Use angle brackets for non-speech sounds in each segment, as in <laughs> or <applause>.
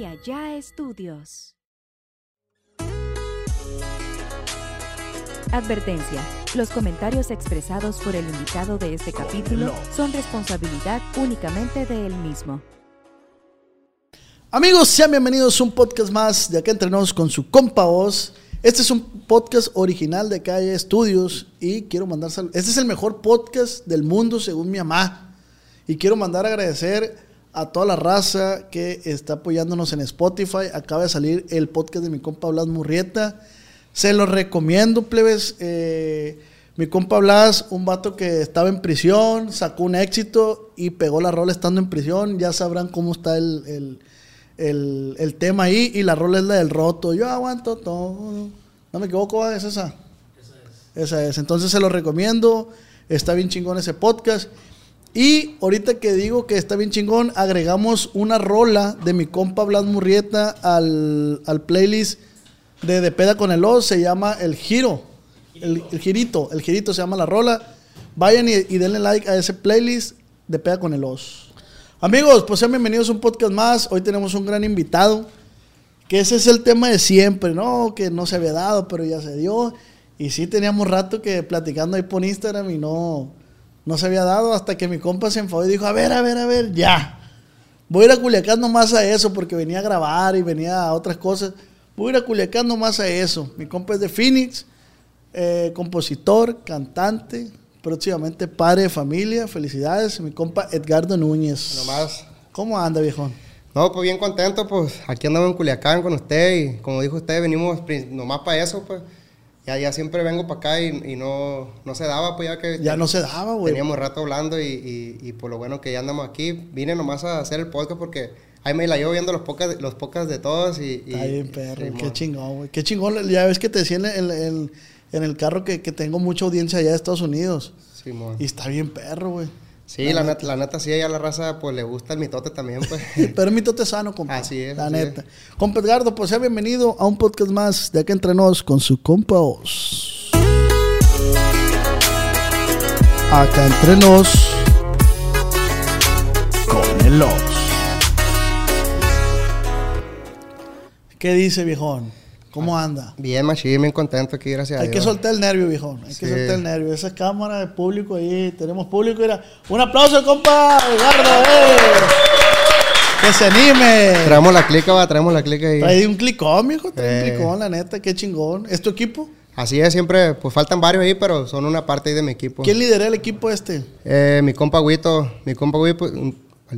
y Allá Estudios. Advertencia. Los comentarios expresados por el invitado de este capítulo son responsabilidad únicamente de él mismo. Amigos, sean bienvenidos a un podcast más de Acá Entrenos con su compa voz. Este es un podcast original de Calle Estudios y quiero mandar saludos. Este es el mejor podcast del mundo según mi mamá. Y quiero mandar a agradecer a toda la raza que está apoyándonos en Spotify. Acaba de salir el podcast de mi compa Blas Murrieta. Se lo recomiendo, plebes. Eh, mi compa Blas, un vato que estaba en prisión, sacó un éxito y pegó la rola estando en prisión. Ya sabrán cómo está el, el, el, el tema ahí. Y la rola es la del roto. Yo aguanto todo. No me equivoco. ¿es esa? Esa es. Esa es. Entonces se lo recomiendo. Está bien chingón ese podcast. Y ahorita que digo que está bien chingón, agregamos una rola de mi compa Blas Murrieta al, al playlist de De Peda con el Oz. Se llama El Giro. El, Girito. El Girito se llama la rola. Vayan y, denle like a ese playlist de Peda con el Oz. Amigos, pues sean bienvenidos a un podcast más. Hoy tenemos un gran invitado. Que ese es el tema de siempre, ¿no? Que no se había dado, pero ya se dio. Y sí teníamos rato que platicando ahí por Instagram y no, no se había dado hasta que mi compa se enfadó y dijo, a ver, a ver, a ver, ya. Voy a ir a Culiacán nomás a eso porque venía a grabar y venía a otras cosas. Voy a ir a Culiacán nomás a eso. Mi compa es de Phoenix, eh, compositor, cantante, próximamente padre de familia. Felicidades, mi compa Edgardo Núñez. Nomás. ¿Cómo anda, viejón? No, pues bien contento, pues aquí andamos en Culiacán con usted y como dijo usted, venimos nomás para eso, pues. Ya, ya siempre vengo para acá y, y no, no se daba, pues ya que Ya no se daba, güey. teníamos rato hablando y, y, y por lo bueno que ya andamos aquí. Vine nomás a hacer el podcast porque ahí me la llevo viendo los podcasts los podcasts de todos y... Está bien, perro. Qué chingón, güey. Qué chingón. Ya ves que te decía en, el- en- en el carro que, que tengo mucha audiencia allá de Estados Unidos. Simón. Y está bien perro, güey. Sí, la neta, la neta sí, a la raza pues le gusta el mitote también, pues. <laughs> Pero mitote sano, compa. Así es, La así neta. Compa Edgardo, pues sea bienvenido a un podcast más de Acá Entre Nos con su compa Oz. Acá Entre Nos con el Oz. ¿Qué dice, viejón? ¿Cómo anda? bien, machín, bien contento aquí, gracias a Hay que Dios. soltar el nervio, viejón. Hay Sí. que soltar el nervio. Esa cámara de público ahí. Tenemos público. Mira. Un aplauso, compa Edgardo. ¡eh! Que se anime. Traemos la clica, va, traemos la clica ahí. Trae un clicón, mijo. Trae un Eh. clicón, la neta. Qué chingón. ¿Es tu equipo? Así es, siempre, pues faltan varios ahí, pero son una parte ahí de mi equipo. ¿Quién lidera el equipo este? Eh, mi compa Huito, mi compa Huito,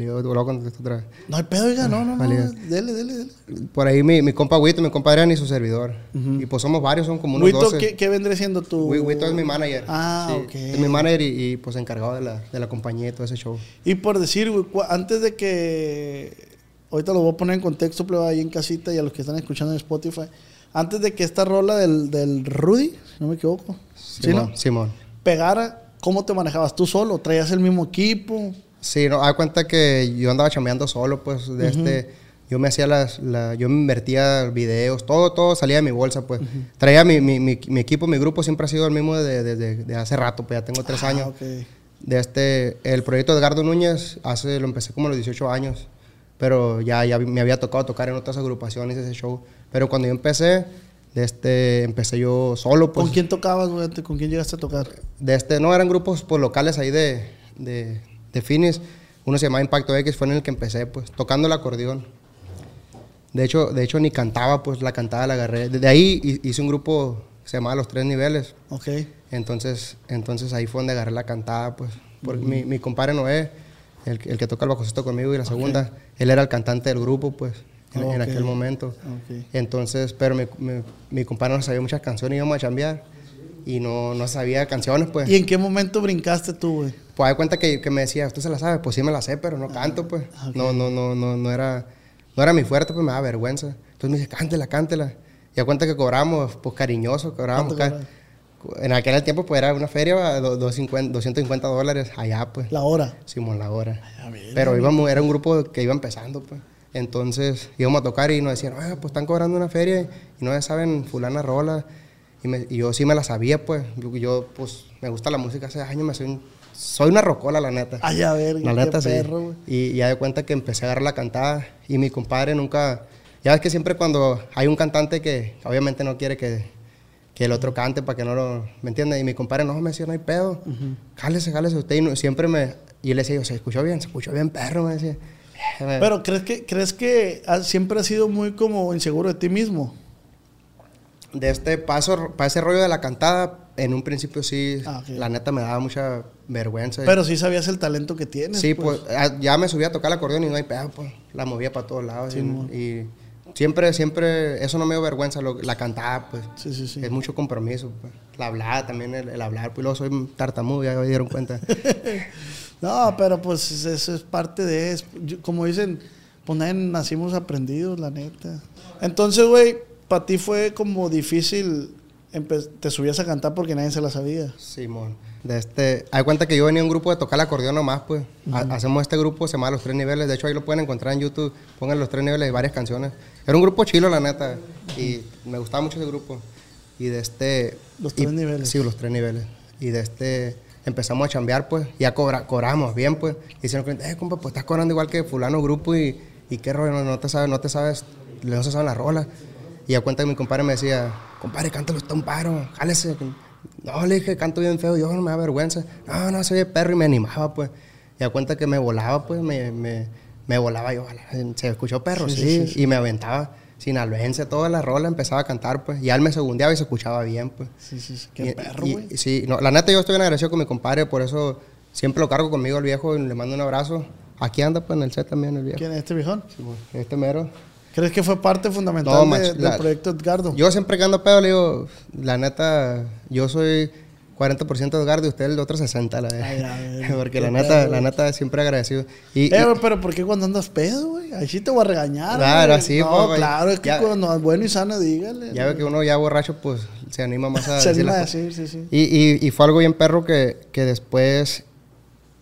otra vez. No hay pedo, oiga. No, no, no. Dele, dele, dele. Por ahí mi, mi compa Huito, mi compa Adrián y su servidor. Y pues somos varios, son como unos Huito, 12. ¿qué, qué vendré siendo? Hui- Huito es mi manager. Ah, Sí, ok. Es mi manager y, y, pues encargado de la, de la compañía y todo ese show. Y por decir, antes de que. Ahorita lo voy a poner en contexto, pero ahí en casita y a los que están escuchando en Spotify. Antes de que esta rola del, del Rudy, si no me equivoco, ¿sí, Simón, no? Simón. Pegara, ¿cómo te manejabas? ¿Tú solo? ¿Traías el mismo equipo? Sí, no, da cuenta que yo andaba chambeando solo, pues, de este, yo me hacía las, la, yo me invertía videos, todo, todo salía de mi bolsa, pues. Traía mi, mi, mi, mi equipo, mi grupo siempre ha sido el mismo desde de, de- de hace rato, pues ya tengo tres Ah, años. ok. De este, el proyecto de Edgardo Núñez, hace, lo empecé como a los 18 años, pero ya, ya me había tocado tocar en otras agrupaciones ese show. Pero cuando yo empecé, de este, empecé yo solo, pues. ¿Con quién tocabas, güey? ¿Con quién llegaste a tocar? De este, no, eran grupos pues, locales ahí de, de, de Finis. Uno se llamaba Impacto X, fue en el que empecé, pues, tocando el acordeón. De hecho, de hecho ni cantaba, pues, la cantada la agarré. Desde ahí hi- hice un grupo que se llamaba Los Tres Niveles. Ok. Entonces, entonces ahí fue donde agarré la cantada, pues. Porque mi, mi compadre Noé, el, que- el que toca el bajocito conmigo y la segunda, él era el cantante del grupo, pues, en, aquel momento. Ok. Entonces, pero mi, mi, mi compadre no sabía muchas canciones, íbamos a chambear y no, no sabía canciones, pues. ¿Y en qué momento brincaste tú, güey? Pues hay cuenta que, que me decía, ¿usted se la sabe? Pues sí me la sé, pero no canto, pues. Ah, ok. No, no, no, no, no era, no era mi fuerte, pues me daba vergüenza. Entonces me dice, cántela, cántela. Y a cuenta que cobramos, pues cariñoso, cobrábamos. ¿Cuánto ca- En aquel tiempo, pues era una feria, do- 250 250 dólares allá, pues. La hora. Simón la hora. a ver, Pero íbamos, era un grupo que iba empezando, pues. Entonces íbamos a tocar y nos decían, "Ah, pues están cobrando una feria y no saben fulana rola. Y, me- y yo sí me la sabía, pues. Yo, yo, pues, me gusta la música hace años, me sé un soy una rocola, la neta. Ay, a ver, La qué neta, sí. perro, güey. Y ya de cuenta que empecé a agarrar la cantada y mi compadre nunca... Ya ves que siempre cuando hay un cantante que obviamente no quiere que, que el otro cante para que no lo... ¿Me entiendes? Y mi compadre, no, me decía, no hay pedo. Jálese, jálese usted. Y no- siempre me... Y le decía, yo, se escuchó bien, se escuchó bien perro, me decía. Pero ¿crees que, crees que has- siempre has sido muy como inseguro de ti mismo? De este paso, para ese rollo de la cantada, en un principio sí, Ah, la neta me daba mucha vergüenza. Pero sí sabías el talento que tienes. Sí, pues, ah, ya me subía a tocar el acordeón y no hay pedo, pues, la movía para todos lados. Sí, y, y siempre, siempre, eso no me dio vergüenza, lo- la cantada, pues. Sí, sí, sí. Es mucho compromiso, pues. La hablada también, el, el hablar, pues luego soy tartamudo, ya me dieron cuenta. <laughs> No, pero pues eso es parte de eso. Como dicen, pues nadie nacimos aprendidos, la neta. Entonces, güey, para ti fue como difícil, te subías a cantar porque nadie se la sabía. Simón. De este, hay cuenta que yo venía a un grupo de tocar el acordeón nomás, pues. Ha- Hacemos este grupo, se llama Los Tres Niveles. De hecho, ahí lo pueden encontrar en YouTube. Pongan Los Tres Niveles y varias canciones. Era un grupo chilo, la neta. Y me gustaba mucho ese grupo. Y de este... Los y- Tres Niveles. Sí, Los Tres Niveles. Y de este... Empezamos a chambear, pues. Ya cobra, cobramos bien, pues. Y dicen, eh, compa, pues estás cobrando igual que fulano grupo y... Y qué rollo, no, no te sabes, no te sabes... No se saben las rolas. Y a cuenta que mi compadre me decía, compadre, cántalo, está un paro, jálese. No, le dije, canto bien feo, yo no me da vergüenza. No, no, soy perro y me animaba, pues. Y a cuenta que me volaba, pues, me, me, me volaba yo. "Ala, Se escuchó perro, Sí, sí, sí, sí. Y me aventaba sinaloense, toda la rola, empezaba a cantar, pues. Y él me segundeaba y se escuchaba bien, pues. Sí, sí, sí. Qué Y- perro, güey. Sí, no, la neta yo estoy bien agradecido con mi compadre, por eso siempre lo cargo conmigo el viejo y le mando un abrazo. Aquí anda, pues, en el set también el viejo. ¿Quién es este viejón? Sí, pues, Este mero. ¿Crees que fue parte fundamental No, de- mach- del proyecto Edgardo? Yo siempre que ando pedo le digo, la neta, yo soy 40% de Edgardo y usted el otro 60, la ay, <laughs> Porque la neta, pedo. la neta siempre agradecido. Y, Eh, y- pero ¿por qué cuando andas pedo, güey? Ahí sí te voy a regañar. Claro, güey. sí, No, pues, claro, es que Ya- cuando es bueno y sano, dígale. ya ve que uno ya borracho, pues se anima más a Se decir anima a decir, sí, sí. Y, y, y fue algo bien perro que, que después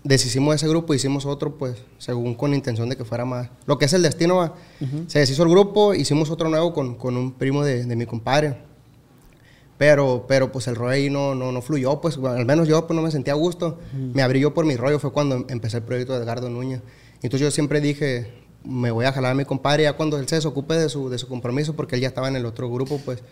deshicimos ese grupo, hicimos otro, pues, según con intención de que fuera más. Lo que es el destino, va. Se deshizo el grupo, hicimos otro nuevo con, con un primo de, de mi compadre. Pero, pero pues el rollo ahí no, no, no fluyó, pues al menos yo pues no me sentía a gusto. Me abrí yo por mi rollo, fue cuando empecé el proyecto de Edgardo Núñez. Entonces yo siempre dije, me voy a jalar a mi compadre ya cuando él se desocupe de su, de su compromiso, porque él ya estaba en el otro grupo, pues.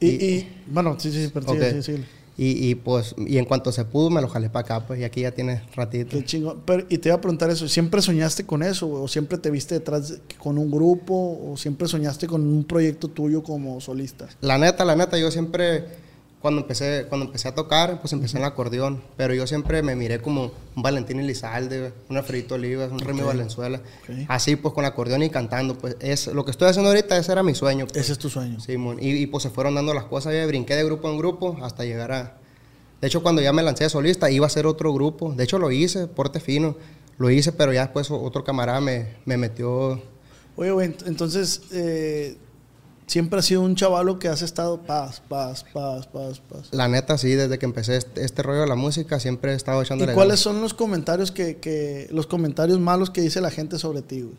Y, y- bueno, sí, sí, pero sí, sí, sí. Y, y, pues, y en cuanto se pudo, me lo jalé para acá, pues, y aquí ya tiene ratito. Qué chingón. Pero, y te iba a preguntar eso, ¿siempre soñaste con eso? ¿O siempre te viste detrás de- con un grupo? ¿O siempre soñaste con un proyecto tuyo como solista? La neta, la neta, yo siempre, cuando empecé, cuando empecé a tocar, pues empecé en el acordeón, pero yo siempre me miré como un Valentín Elizalde, un Alfredito Olivas, un Remy Valenzuela, Ok. así pues con acordeón y cantando, pues es lo que estoy haciendo ahorita, ese era mi sueño. pues. Ese es tu sueño. Simón. Y, y, pues se fueron dando las cosas, ya brinqué de grupo en grupo hasta llegar a... De hecho, cuando ya me lancé de solista, iba a ser otro grupo. De hecho, lo hice, porte fino. Lo hice, pero ya después otro camarada me, me metió... Oye, entonces, eh, siempre has sido un chavalo que has estado paz, paz, paz, paz, paz. La neta, sí, desde que empecé este, este rollo de la música, siempre he estado ¿Y echándole cuáles ganas. son los comentarios que, que, los comentarios malos que dice la gente sobre ti, güey?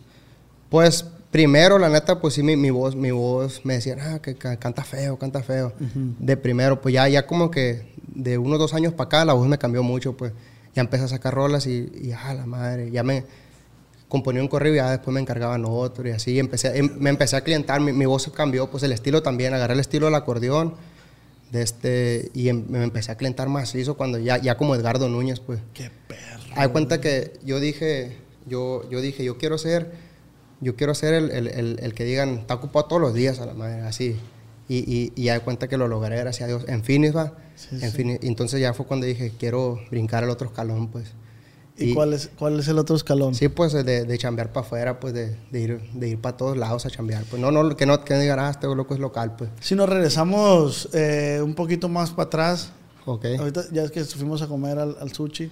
Pues primero, la neta, pues sí, mi, mi voz, mi voz me decían, ah, que ca- canta feo, canta feo. De primero, pues ya, ya como que de unos dos años para acá la voz me cambió mucho, pues ya empecé a sacar rolas y, y ah, la madre, ya me componía un correo y ya después me encargaban otro y así empecé, em- me empecé a clientar, mi, mi voz cambió, pues el estilo también, agarré el estilo del acordeón de este, y em- me empecé a clientar macizo cuando ya, ya como Edgardo Núñez, pues. Qué perro. Hay cuenta que yo dije, yo, yo dije, yo quiero ser, yo quiero ser el, el, el, el que digan, está ocupado todos los días a la madre, así. Y, y, y hay cuenta que lo logré, gracias a Dios. En Finis va. Sí, en sí. Entonces ya fue cuando dije, quiero brincar al otro escalón, pues. ¿Y, cuál, es, cuál es el otro escalón? Sí, pues de, de chambear para afuera, pues de, de ir, de ir para todos lados a chambear. Pues no, no, que no, que no digan, ah, este loco es local, pues. Si nos regresamos eh, un poquito más para atrás, Ok. ahorita ya es que fuimos a comer al, al sushi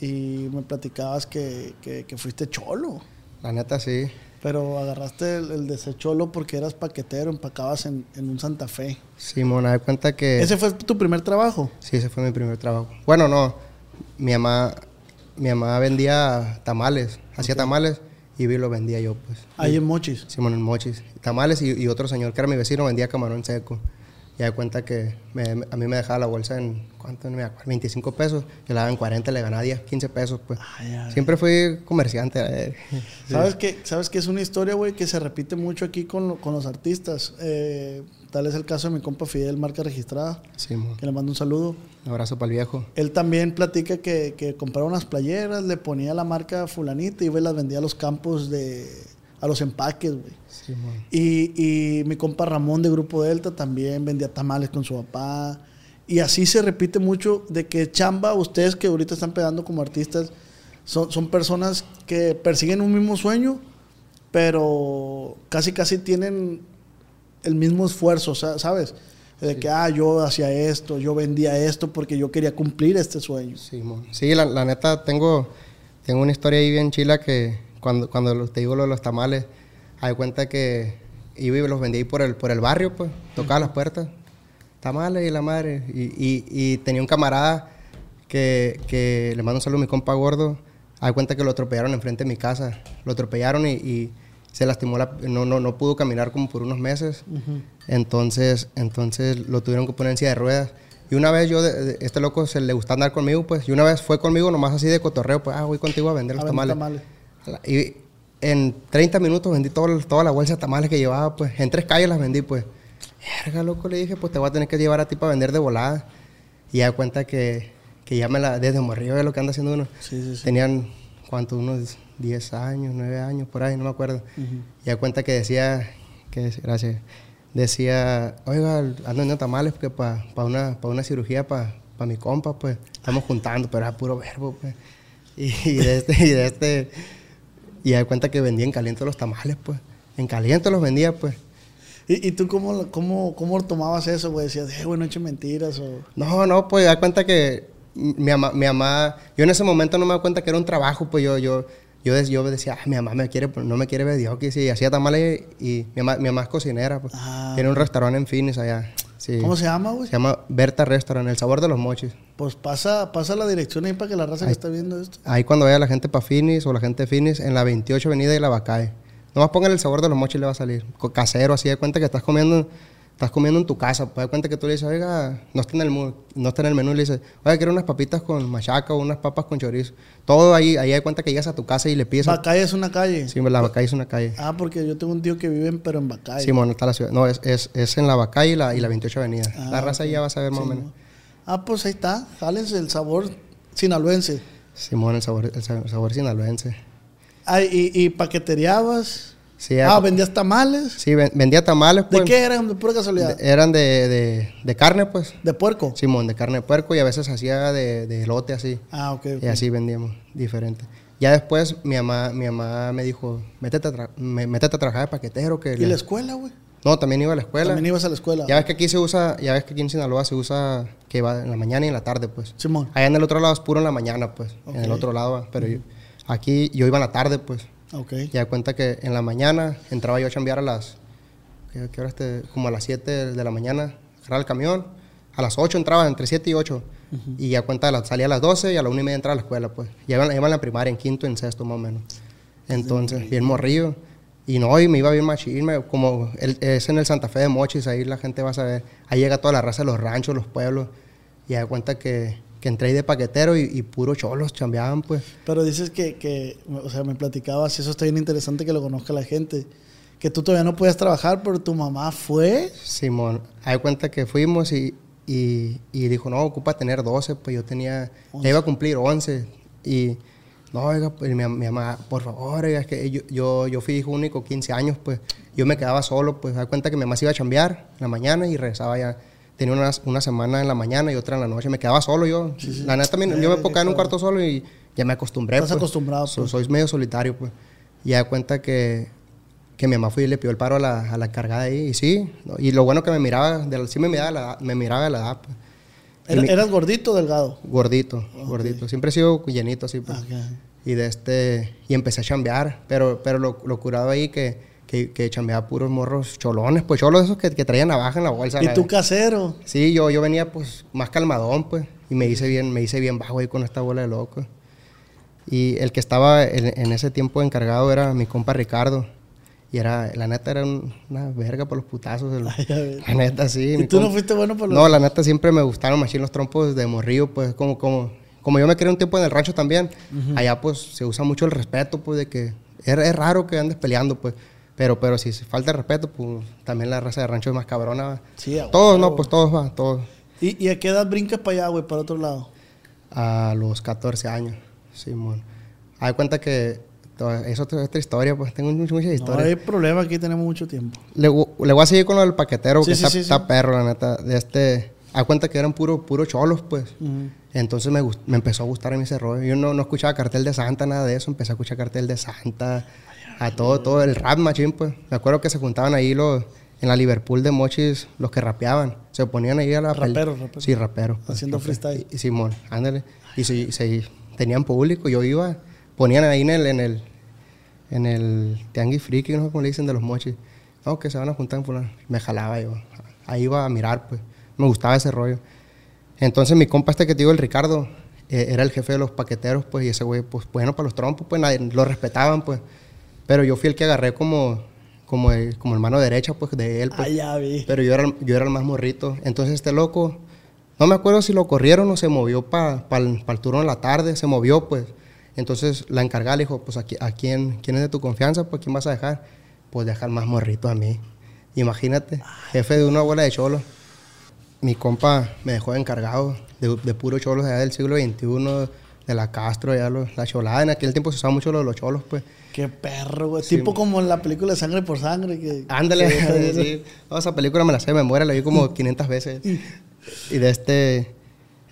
y me platicabas que, que, que fuiste cholo, La neta, sí. pero agarraste el, el de ser cholo porque eras paquetero, empacabas en, en un Santa Fe. Simón, hay cuenta que... ¿Ese fue tu primer trabajo? Sí, ese fue mi primer trabajo. Bueno, no. Mi mamá, mi mamá vendía tamales, hacía tamales y vi lo vendía yo, pues. Ahí en Mochis. Simón en Mochis. Tamales y, y otro señor que era mi vecino vendía camarón seco. Y de cuenta que me- a mí me dejaba la bolsa en, ¿cuánto? No me acuerdo, 25 pesos. Yo la daba en 40, le ganaba 10, 15 pesos, pues. Ay, ay. Siempre fui comerciante. eh. <laughs> <laughs> ¿Sabes qué? ¿Sabes qué es una historia, güey, que se repite mucho aquí con, lo- con los artistas? Eh, tal es el caso de mi compa Fidel, marca registrada, Sí, mo. que le mando un saludo. Un abrazo para el viejo. Él también platica que, que compraba unas playeras, le ponía la marca fulanita y iba y las vendía a los campos de... a los empaques, güey. Sí. Y, y mi compa Ramón de Grupo Delta también vendía tamales con su papá. Y así se repite mucho de que chamba, ustedes que ahorita están pegando como artistas, son, son personas que persiguen un mismo sueño, pero casi casi tienen el mismo esfuerzo, sa- ¿sabes? De que, ah, yo hacía esto, yo vendía esto porque yo quería cumplir este sueño. Sí. Sí, la, la neta, tengo, tengo una historia ahí bien chila que cuando, cuando te digo lo de los tamales, hay cuenta que iba y los vendía ahí por el, por el barrio, pues, tocaba las puertas, tamales y la madre. Y, y- y tenía un camarada que, que le mando un saludo a mi compa gordo, hay cuenta que lo atropellaron enfrente de mi casa, lo atropellaron y, y se lastimó, la, no, no, no pudo caminar como por unos meses. Entonces, entonces lo tuvieron que poner en silla de ruedas. Y una vez yo, de- de- este loco se le gusta andar conmigo, pues, y una vez fue conmigo nomás así de cotorreo, pues, ah, voy contigo a vender los A vender tamales. tamales. Y en 30 minutos vendí todo, toda la bolsa de tamales que llevaba, pues, en tres calles las vendí, pues. Verga, loco, le dije, pues te voy a tener que llevar a ti para vender de volada. Y ya cuenta que, que ya me la, desde morrillo es lo que anda haciendo uno. Sí, sí, sí. Tenían, ¿cuánto? Unos 10 años, 9 años, por ahí, no me acuerdo. Y ya cuenta que decía, que gracias, decía, oiga, ando vendiendo tamales porque para una, pa una cirugía para mi compa, pues, estamos juntando, pero era puro verbo, pues. <laughs> Y, y de este, y de este, y ya cuenta que vendía en caliente los tamales, pues. En caliente los vendía, pues. ¿Y, y tú cómo, cómo, cómo tomabas eso, güey? Decías, eh, güey, no eche mentiras o... No, no, pues da cuenta que mi mamá, mi mamá, yo en ese momento no me da cuenta que era un trabajo, pues yo, yo, yo, yo decía, ah, mi mamá me quiere, no me quiere ver Dios, que sí, hacía tamales y mi mamá, mi mamá es cocinera, pues. Ah. Tiene un restaurante en Phoenix allá. Sí. ¿Cómo se llama, güey? Se llama Berta Restaurant, el sabor de los mochis. Pues pasa, pasa la dirección ahí para que la raza que está viendo esto. Ahí cuando vaya la gente para Phoenix o la gente de Phoenix, en la 28 Avenida y la Bacay. Nomás pongan el sabor de los mochis y le va a salir. Casero, así de cuenta que estás comiendo, estás comiendo en tu casa. Pues de cuenta que tú le dices, oiga, no está en el, mu- no está en el menú. Y le dices, oiga, quiero unas papitas con machaca o unas papas con chorizo. Todo ahí, ahí hay cuenta que llegas a tu casa y le pides. Bacay es una calle. Sí, la Bacay es una calle. Ah, porque yo tengo un tío que vive en, pero en Bacay. Sí, bueno, está la ciudad. No, es, es, es en la Bacay y la, y la 28 Avenida. Ah, la raza ahí ya va a saber más o menos. ¿no? Ah, pues ahí está. Jálense el sabor sinaloense. Simón, el sabor, el sabor, sinaloense. Ah, y, y paquetereabas. Sí, ah, ya- vendías tamales. sí, ven- vendía tamales. ¿De Pues, qué eran? De pura casualidad. de- eran de, de, de carne, pues. De puerco. Simón, de carne de puerco y a veces hacía de, de elote así. Ah, ok. Y así vendíamos, diferente. Ya después mi mamá, mi mamá me dijo, métete a, tra- me- métete a trabajar de paquetero. Que ¿Y la escuela, güey? No, también iba a la escuela. También ibas a la escuela. Ya ves que aquí se usa, ya ves que aquí en Sinaloa se usa que va en la mañana y en la tarde, pues. Simón. Allá en el otro lado es puro en la mañana, pues. En el otro lado, va. pero yo- aquí yo iba en la tarde, pues. Ok. Ya cuenta que en la mañana entraba yo a chambear a las, ¿qué, qué hora este? Como a las 7 de la mañana, agarraba el camión. A las 8 entraba, entre 7 y 8. Y ya cuenta, la- salía a las 12 y a la 1 y media entraba a la escuela, pues. Ya iba, iba en la primaria, en quinto, en sexto, más o menos. Entonces, bien morrillo. Y no, y me iba bien machín, como el- es en el Santa Fe de Mochis, ahí la gente va a saber. Ahí llega toda la raza de los ranchos, los pueblos. Y ya cuenta que, que entré ahí de paquetero y, y puro cholos chambeaban, pues. Pero dices que, que, o sea, me platicabas, y eso está bien interesante que lo conozca la gente, que tú todavía no podías trabajar, pero tu mamá fue. Simón, hay cuenta que fuimos y, y, y dijo, no, ocupa tener 12, pues yo tenía, ya iba a cumplir 11. Y, no, oiga, pues mi, mi mamá, por favor, oiga, es que yo, yo, yo fui hijo único, 15 años, pues yo me quedaba solo, pues hay cuenta que mi mamá se iba a chambear en la mañana y regresaba ya. Tenía una, una semana en la mañana y otra en la noche, me quedaba solo yo. La neta, también, yo me puedo quedar en un cuarto solo y ya me acostumbré. Estás pues. acostumbrado, So- pues. soy medio solitario, pues. Y da cuenta que, que mi mamá fue y le pidió el paro a la, a la cargada ahí. Y sí, y lo bueno que me miraba, de sí me miraba, la, me miraba la edad, pues. Mi- ¿Eras gordito o delgado? Gordito, gordito. Siempre he sido llenito así, pues. Ok. Y de este, y empecé a chambear, pero, pero lo, lo curado ahí que, que, que chambeaba puros morros cholones, pues cholos esos que, que traían navaja en la bolsa. ¿Y la- tú casero? Sí, yo, yo venía pues más calmadón, pues, y me hice bien, me hice bien bajo ahí con esta bola de loco. Y el que estaba en, en ese tiempo encargado era mi compa Ricardo. Y era, la neta, era un- una verga por los putazos. el- <laughs> Ay, la neta, sí. ¿Y tú no fuiste bueno por los.? No, la neta, siempre me gustaron machín los trompos de morrillo, pues, como, como, como yo me crié un tiempo en el rancho también, allá, pues, se usa mucho el respeto, pues, de que es, es raro que andes peleando, pues. Pero, pero si falta respeto, pues, también la raza de rancho es más cabrona. Sí, Todos, no, pues, todos, va, todos. ¿Y, y a qué edad brincas para allá, güey, para otro lado? A los 14 años, Simón. Hay cuenta que to- es otra, historia, pues, tengo muchas, muchas No historias. hay problema, aquí tenemos mucho tiempo. Le, voy a seguir con lo del paquetero, Sí, que sí, está, sí, está perro, la neta. De este, hay cuenta que eran puro, puro cholos, pues. Entonces me, me empezó a gustar a mí ese rollo. Yo no, no escuchaba cartel de Santa, nada de eso. Empecé a escuchar cartel de Santa, a todo, todo el rap machín, pues. Me acuerdo que se juntaban ahí los, en la Liverpool de Mochis, los que rapeaban. Se ponían ahí a la... Raperos, raperos. Sí, raperos. pues, Haciendo freestyle. Y, y Simón, ándale. Y si, si tenían público, yo iba, ponían ahí en el, en el, en el Tianguis Friki, no sé cómo le dicen, de los mochis. No, que se van a juntar en fulano. Me jalaba yo. Ahí iba a mirar, pues. Me gustaba ese rollo. Entonces mi compa este que te digo, el Ricardo, eh, era el jefe de los paqueteros, pues, y ese güey, pues, bueno para los trompos, pues, nadie, lo respetaban, pues. Pero yo fui el que agarré como, como, el, como el mano derecha, pues, de él, pues. Ah, ya vi. Pero yo era, yo era el más morrito. Entonces este loco, no me acuerdo si lo corrieron o se movió para el, pa el turno de la tarde, se movió, pues. Entonces la encargada le dijo, pues, ¿a, a quién, quién es de tu confianza? Pues, ¿quién vas a dejar? Pues, dejar más morrito a mí. Imagínate, jefe de una abuela de cholos. Mi compa me dejó encargado de, de puro cholos allá del siglo XXI, de la Castro, ya los- la cholada. En aquel tiempo se usaba mucho lo de los cholos, pues. Qué perro, güey. tipo como en la película de Sangre por Sangre. Que, Ándale, sí. <laughs> No, esa película me la sé de memoria, la vi como 500 veces. <laughs> Y de este.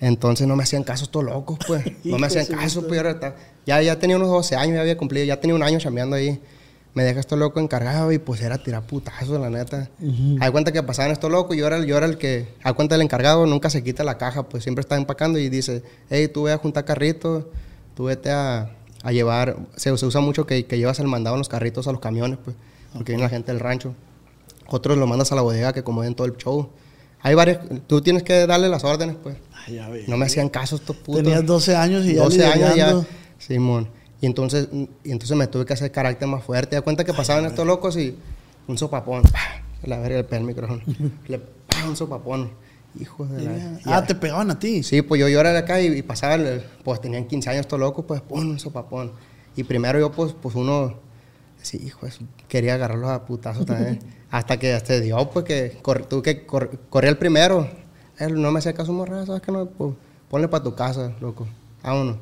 Entonces no me hacían caso estos locos, pues. <laughs> No me hacían caso, pues. Ya, ya tenía unos 12 años, ya había cumplido, ya tenía un año chambeando ahí. Me deja esto loco encargado y pues era tirar putazos, la neta. Hay cuenta que pasaban estos locos y yo era, el- yo era el que, a cuenta del encargado, nunca se quita la caja, pues siempre está empacando y dice, hey, tú ve a juntar carritos, tú vete a, a llevar, se, se usa mucho que, que llevas el mandado en los carritos a los camiones, pues, porque viene la gente del rancho. Otros lo mandas a la bodega que acomoden todo el show. Hay varios, tú tienes que darle las órdenes, pues. Ay, ya vi. No me hacían caso estos putos. Tenías 12 años y ya 12 años ya. Simón. Y entonces, y entonces me tuve que hacer carácter más fuerte. Da cuenta que pasaban estos locos y un sopapón. ¡pah! La verga le pega el micrófono. <laughs> Le ¡pah! un sopapón. Hijo de la. Ah, te pegaban a ti. Sí, pues yo, yo era de acá y, y pasaba, el- pues tenían 15 años estos locos, pues pum, un sopapón. Y primero yo, pues, pues uno, sí, hijo, eso, quería agarrarlos a putazos <laughs> también. hasta que se dio, pues que cor, tú que cor, corría el primero. Él no me hacía caso, morra, ¿sabes qué? No, pues, ponle para tu casa, loco. Vámonos.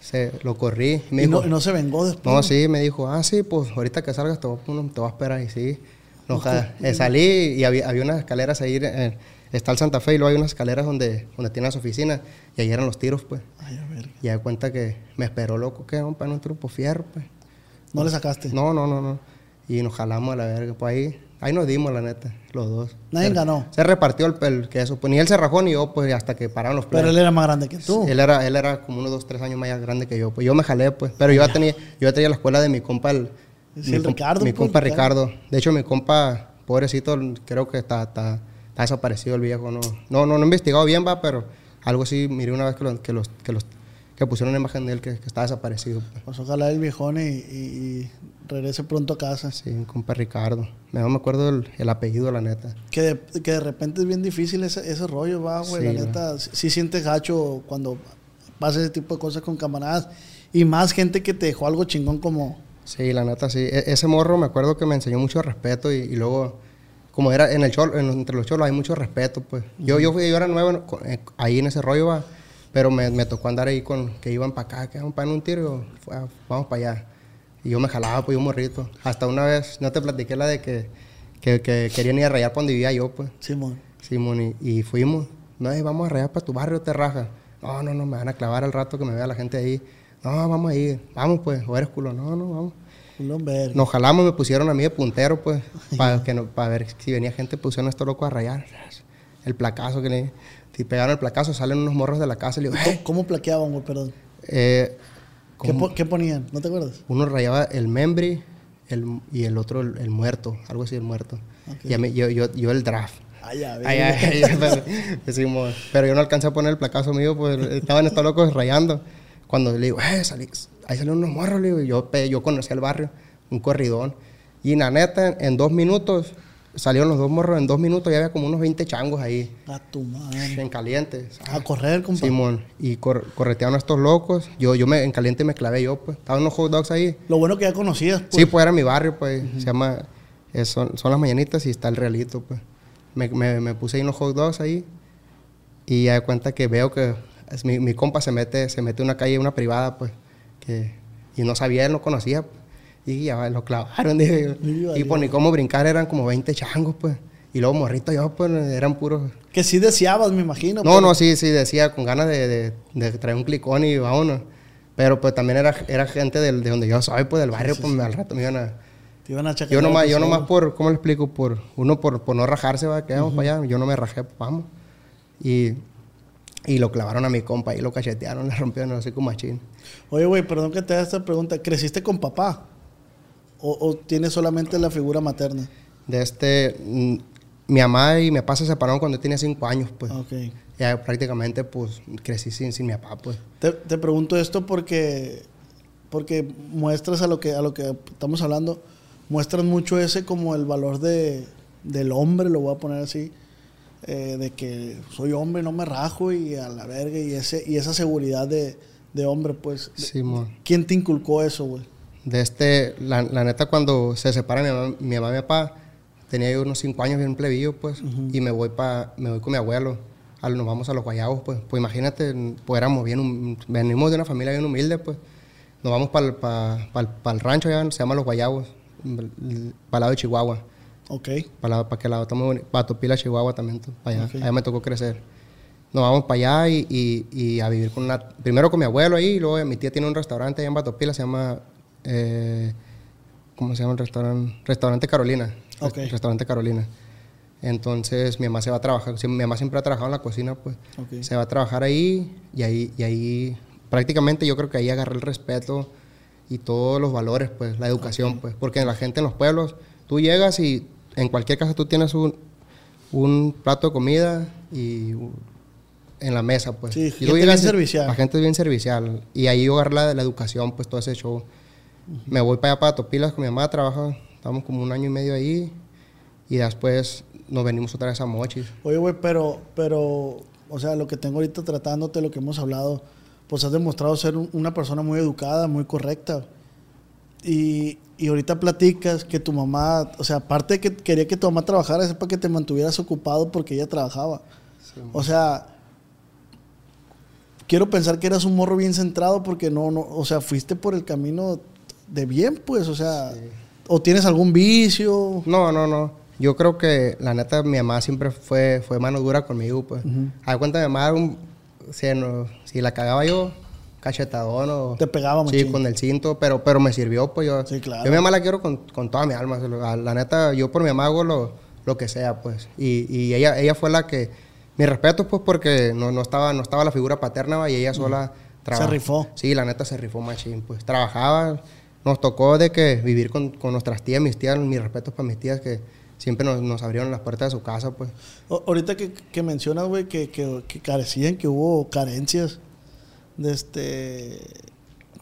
Se, lo corrí. Me Y dijo, no, se vengó después. no, sí, me dijo, ah, sí, pues ahorita que salgas te voy, te voy a esperar. Y sí, no, eh, salí y había, había unas escaleras ahí, eh, está el Santa Fe y luego hay unas escaleras donde, donde tiene las oficinas y ahí eran los tiros, pues. Ay, a ver. Y da cuenta que me esperó loco, que un para un trupo fierro, pues. No le sacaste. No, no, no, no. Y nos jalamos a la verga, pues ahí, ahí nos dimos, la neta, los dos. Nadie Se- ganó. Se repartió el, el queso, pues ni él se rajó ni yo, pues hasta que pararon los Pero planes. él era más grande que tú. Él era, él era como unos dos, tres años más grande que yo. Pues yo me jalé, pues. Pero yo ya tenía, yo ya tenía la escuela de mi compa, el, Sí, mi, el com- Ricardo, mi pues, compa Ricardo. Ricardo. De hecho, mi compa, pobrecito, creo que está, está, está desaparecido el viejo. No, no, no, no he investigado bien, va, pero algo sí miré una vez que, lo- que los, que los, que pusieron una imagen de él que, que está desaparecido. pues. Pues ojalá el viejón y, y- y regrese pronto a casa. Sí, compa Ricardo. No me acuerdo el, el apellido, la neta. Que de, que de repente es bien difícil ese, ese rollo, va, güey. Sí, la neta, sí, sí sientes gacho cuando pasa ese tipo de cosas con camaradas. Y más gente que te dejó algo chingón como... Sí, la neta, sí. E- ese morro me acuerdo que me enseñó mucho respeto y, y luego, como era en el cholo, en- entre los cholos hay mucho respeto, pues. Yo, yo, fui, yo era nuevo eh, ahí en ese rollo, va, pero me, me tocó andar ahí con que iban para acá, que iban para en un tiro, y vamos para allá. Y yo me jalaba, pues, yo morrito. Hasta una vez, no te platiqué la de que, que, que querían ir a rayar para donde vivía yo, pues. Simón. Simón, y, y fuimos. No, eh, vamos a rayar para tu barrio, te raja. No, no, no, me van a clavar al rato que me vea la gente ahí. No, vamos a ir. Vamos, pues, o eres culo. No, no, vamos. Un. Nos jalamos, me pusieron a mí de puntero, pues, <laughs> para no, para ver si venía gente, pusieron a esto loco a rayar. El placazo que le. Si pegaron el placazo, salen unos morros de la casa y le digo, ¿Cómo, cómo plaqueaban, güey? Perdón. Eh, ¿Qué, po- qué ponían? ¿No te acuerdas? Uno rayaba el membri el, y el otro el, el muerto, algo así, el muerto. Ok. Y mí- yo, yo, yo el draft. Ay, a ver. Ay, <laughs> ay, ay, pero, decimos, pero yo no alcancé a poner el placazo mío, pues estaban estos locos rayando. Cuando le digo, eh, salí, ahí salieron unos morros, le digo, y yo, yo conocí el barrio, un corridón. Y la neta, en dos minutos, salieron los dos morros, en dos minutos ya había como unos 20 changos ahí, A tu madre. en caliente. A correr, compa. Simón, y cor- corretearon a estos locos. Yo, yo me, en caliente me clavé yo, pues. Estaban unos hot dogs ahí. Lo bueno que ya conocías, pues. Sí, pues era mi barrio, pues. Se llama. eh, son, son las mañanitas y está el realito, pues. Me, me, me puse ahí unos hot dogs ahí. Y ya de cuenta que veo que es mi, mi compa se mete, se mete en una calle, una privada, pues. Que, y no sabía, él no conocía. pues. Y ya lo clavaron, <laughs> dije Y valió. pues ni cómo brincar, eran como 20 changos, pues. Y luego morrito yo, pues, eran puros. Que sí deseabas, me imagino. No, pero- no, sí, sí, decía con ganas de, de, de traer un clicón y vámonos. Pero pues también era, era gente del, de donde yo soy, pues del barrio, pues al rato me iban a... Te iban a chacar. Yo nomás, yo nomás por, ¿cómo le explico? Por, uno por, por no rajarse, va, que vamos para allá. Yo no me rajé, pues, vamos. Y, y lo clavaron a mi compa y lo cachetearon, <laughs> le rompieron así como machín. Oye, güey, perdón que te haga esta pregunta. ¿Creciste con papá? ¿O, o tienes solamente la figura materna? De este, mm, mi mamá y mi papá se separaron cuando yo tenía cinco años, pues. Ok. Ya prácticamente, pues, crecí sin, sin mi papá, pues. Te, te pregunto esto porque, porque muestras a lo, que, a lo que estamos hablando, muestras mucho ese como el valor de, del hombre, lo voy a poner así, eh, de que soy hombre, no me rajo y a la verga, y, ese, y esa seguridad de, de hombre, pues. Simón. ¿Quién te inculcó eso, güey? De este, la, la neta, cuando se separan mi mamá, mi mamá y mi papá, tenía yo unos cinco años bien plebillo, pues, y me voy pa, me voy con mi abuelo. A, nos vamos a los guayabos, pues. Pues imagínate, pues éramos bien, venimos de una familia bien humilde, pues. Nos vamos para el pa, el rancho, ya se llama Los Guayabos, para el lado de Chihuahua. Ok. Para, para que lado, está muy bonito. Para Topila, Chihuahua también, para allá. Allá me tocó crecer. Nos vamos para allá y, y- y a vivir con una... Primero con mi abuelo ahí, y luego mi tía tiene un restaurante allá en Batopila, se llama... eh, ¿Cómo se llama el restaurante? Restaurante Carolina. Ok. Rest- Restaurante Carolina. Entonces mi mamá se va a trabajar, mi mamá siempre ha trabajado en la cocina, pues. Ok. Se va a trabajar ahí y ahí, y ahí prácticamente yo creo que ahí agarré el respeto y todos los valores, pues, la educación, pues. Porque la gente en los pueblos, tú llegas y en cualquier casa tú tienes un, un plato de comida y en la mesa, pues. Sí, y gente tú bien llegas y- servicial. La gente es bien servicial. Y ahí yo agarré la, la educación, pues, todo ese show. Me voy para allá, para Topilas, con mi mamá, trabaja, estamos como un año y medio ahí. Y después nos venimos otra vez a Mochis. Oye, güey, pero, pero, o sea, lo que tengo ahorita tratándote, lo que hemos hablado, pues has demostrado ser un- una persona muy educada, muy correcta. Y, y ahorita platicas que tu mamá, o sea, aparte de que quería que tu mamá trabajara, es para que te mantuvieras ocupado porque ella trabajaba. O sea, quiero pensar que eras un morro bien centrado porque no, no, o sea, fuiste por el camino de bien, pues, o sea, o tienes algún vicio. No, no, no. Yo creo que la neta mi mamá siempre fue, fue mano dura conmigo, pues. A cuenta mi mamá, un- si, no- si la cagaba yo, cachetadón o... Te pegaba Sí, machín. con el cinto, pero, pero me sirvió, pues yo... Sí, claro. Yo a mi mamá la quiero con, con toda mi alma. La, la neta, yo por mi mamá hago lo, lo que sea, pues. Y, y ella, ella fue la que... Mi respeto, pues, porque no, no, estaba, no estaba la figura paterna, y ella sola... traba- rifó. Sí, la neta se rifó machín, pues. Trabajaba, nos tocó de que vivir con, con nuestras tías, mis tías, mis respetos para mis tías que siempre nos, nos abrieron las puertas de su casa, pues. O- ahorita que, que mencionas, güey, que, que, que carecían, que hubo carencias, de este,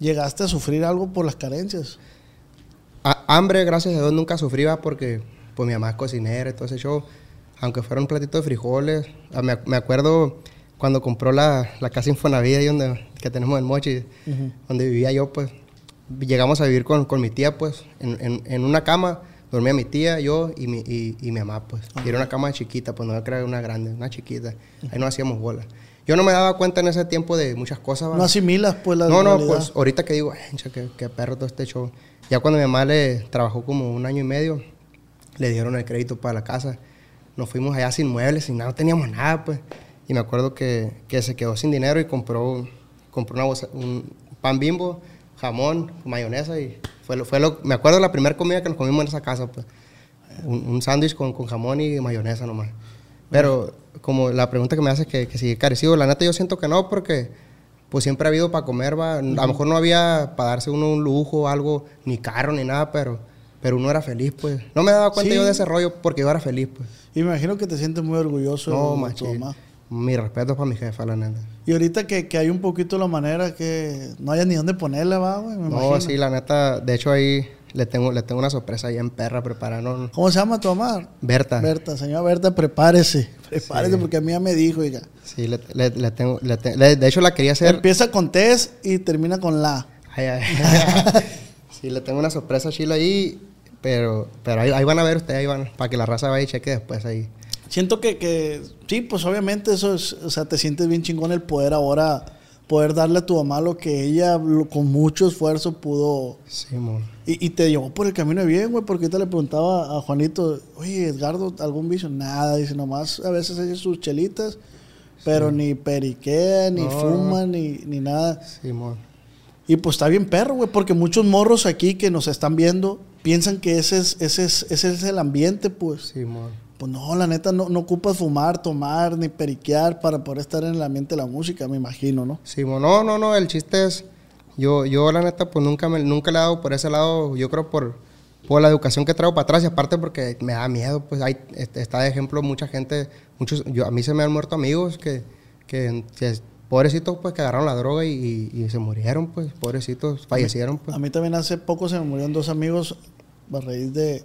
¿llegaste a sufrir algo por las carencias? A- hambre, gracias a Dios, nunca sufrí, va, porque pues mi mamá es cocinera y todo ese show. Aunque fuera un platito de frijoles. Ah, Me, me acuerdo cuando compró la, la casa Infonavit ahí donde, que tenemos en Mochi, donde vivía yo, pues. Llegamos a vivir con, con mi tía, pues, en, en- en una cama. Dormía mi tía, yo y mi, y, y mi mamá, pues. Y era una cama chiquita, pues no era una grande, una chiquita. Ahí no hacíamos bola. Yo no me daba cuenta en ese tiempo de muchas cosas, ¿va? No asimilas, pues, la No, no, realidad. pues ahorita que digo, "Ay, che, qué, qué perro todo este show. Ya cuando mi mamá le trabajó como un año y medio, le dieron el crédito para la casa. Nos fuimos allá sin muebles, sin nada, no teníamos nada, pues. Y me acuerdo que, que se quedó sin dinero y compró, compró una bolsa- un pan bimbo, jamón, mayonesa y fue lo, fue lo, me acuerdo la primera comida que nos comimos en esa casa, pues. Un, un sándwich con, con jamón y mayonesa nomás. Pero como la pregunta que me haces que, que si carecido, la neta yo siento que no, porque pues siempre ha habido para comer, va. A lo mejor no había para darse uno un lujo, algo, ni carro, ni nada, pero, pero uno era feliz, pues. No me daba cuenta Sí. yo de ese rollo porque yo era feliz, pues. Imagino que te sientes muy orgulloso No, de tu mamá. Mi respeto para mi jefa, la neta. Y ahorita que, que hay un poquito la manera que no haya ni dónde ponerla, va, güey, No, imagino. sí, la neta, de hecho ahí le tengo, le tengo una sorpresa ahí en perra preparando. ¿Cómo se llama tu mamá? Berta. Berta, señora Berta, prepárese. Prepárese porque a mí ya me dijo, oiga. Sí, le, le- le tengo, le te- le- de hecho la quería hacer. Empieza con Tess y termina con la. Ay, ay. sí, le tengo una sorpresa chila ahí, pero, pero ahí, ahí van a ver ustedes, ahí van, para que la raza vaya y cheque después ahí. Siento que, que, sí, pues obviamente eso es, o sea, te sientes bien chingón el poder ahora, poder darle a tu mamá lo que ella lo- con mucho esfuerzo pudo, Sí, mon. y, y te llevó por el camino de bien, güey, porque ahorita le preguntaba a Juanito, oye, Edgardo, ¿algún vicio? Nada, dice, nomás a veces hace sus chelitas, pero ni periquea, ni No. fuma, ni, ni nada. Sí, mon. Y pues está bien perro, güey, porque muchos morros aquí que nos están viendo piensan que ese es, ese es, ese es el ambiente, pues. Sí, mon. Pues no, la neta, no, no ocupas fumar, tomar, ni periquear para poder estar en el ambiente de la música, me imagino, ¿no? Sí, mon. no, no, no, el chiste es, yo, yo la neta, pues nunca, me, nunca le he dado por ese lado, yo creo por, por la educación que traigo para atrás y aparte porque me da miedo, pues hay, está de ejemplo mucha gente, muchos, yo, a mí se me han muerto amigos que, que, que pobrecitos, pues que agarraron la droga y, y- y se murieron, pues, pobrecitos, fallecieron, pues. A mí también hace poco se me murieron dos amigos a raíz de,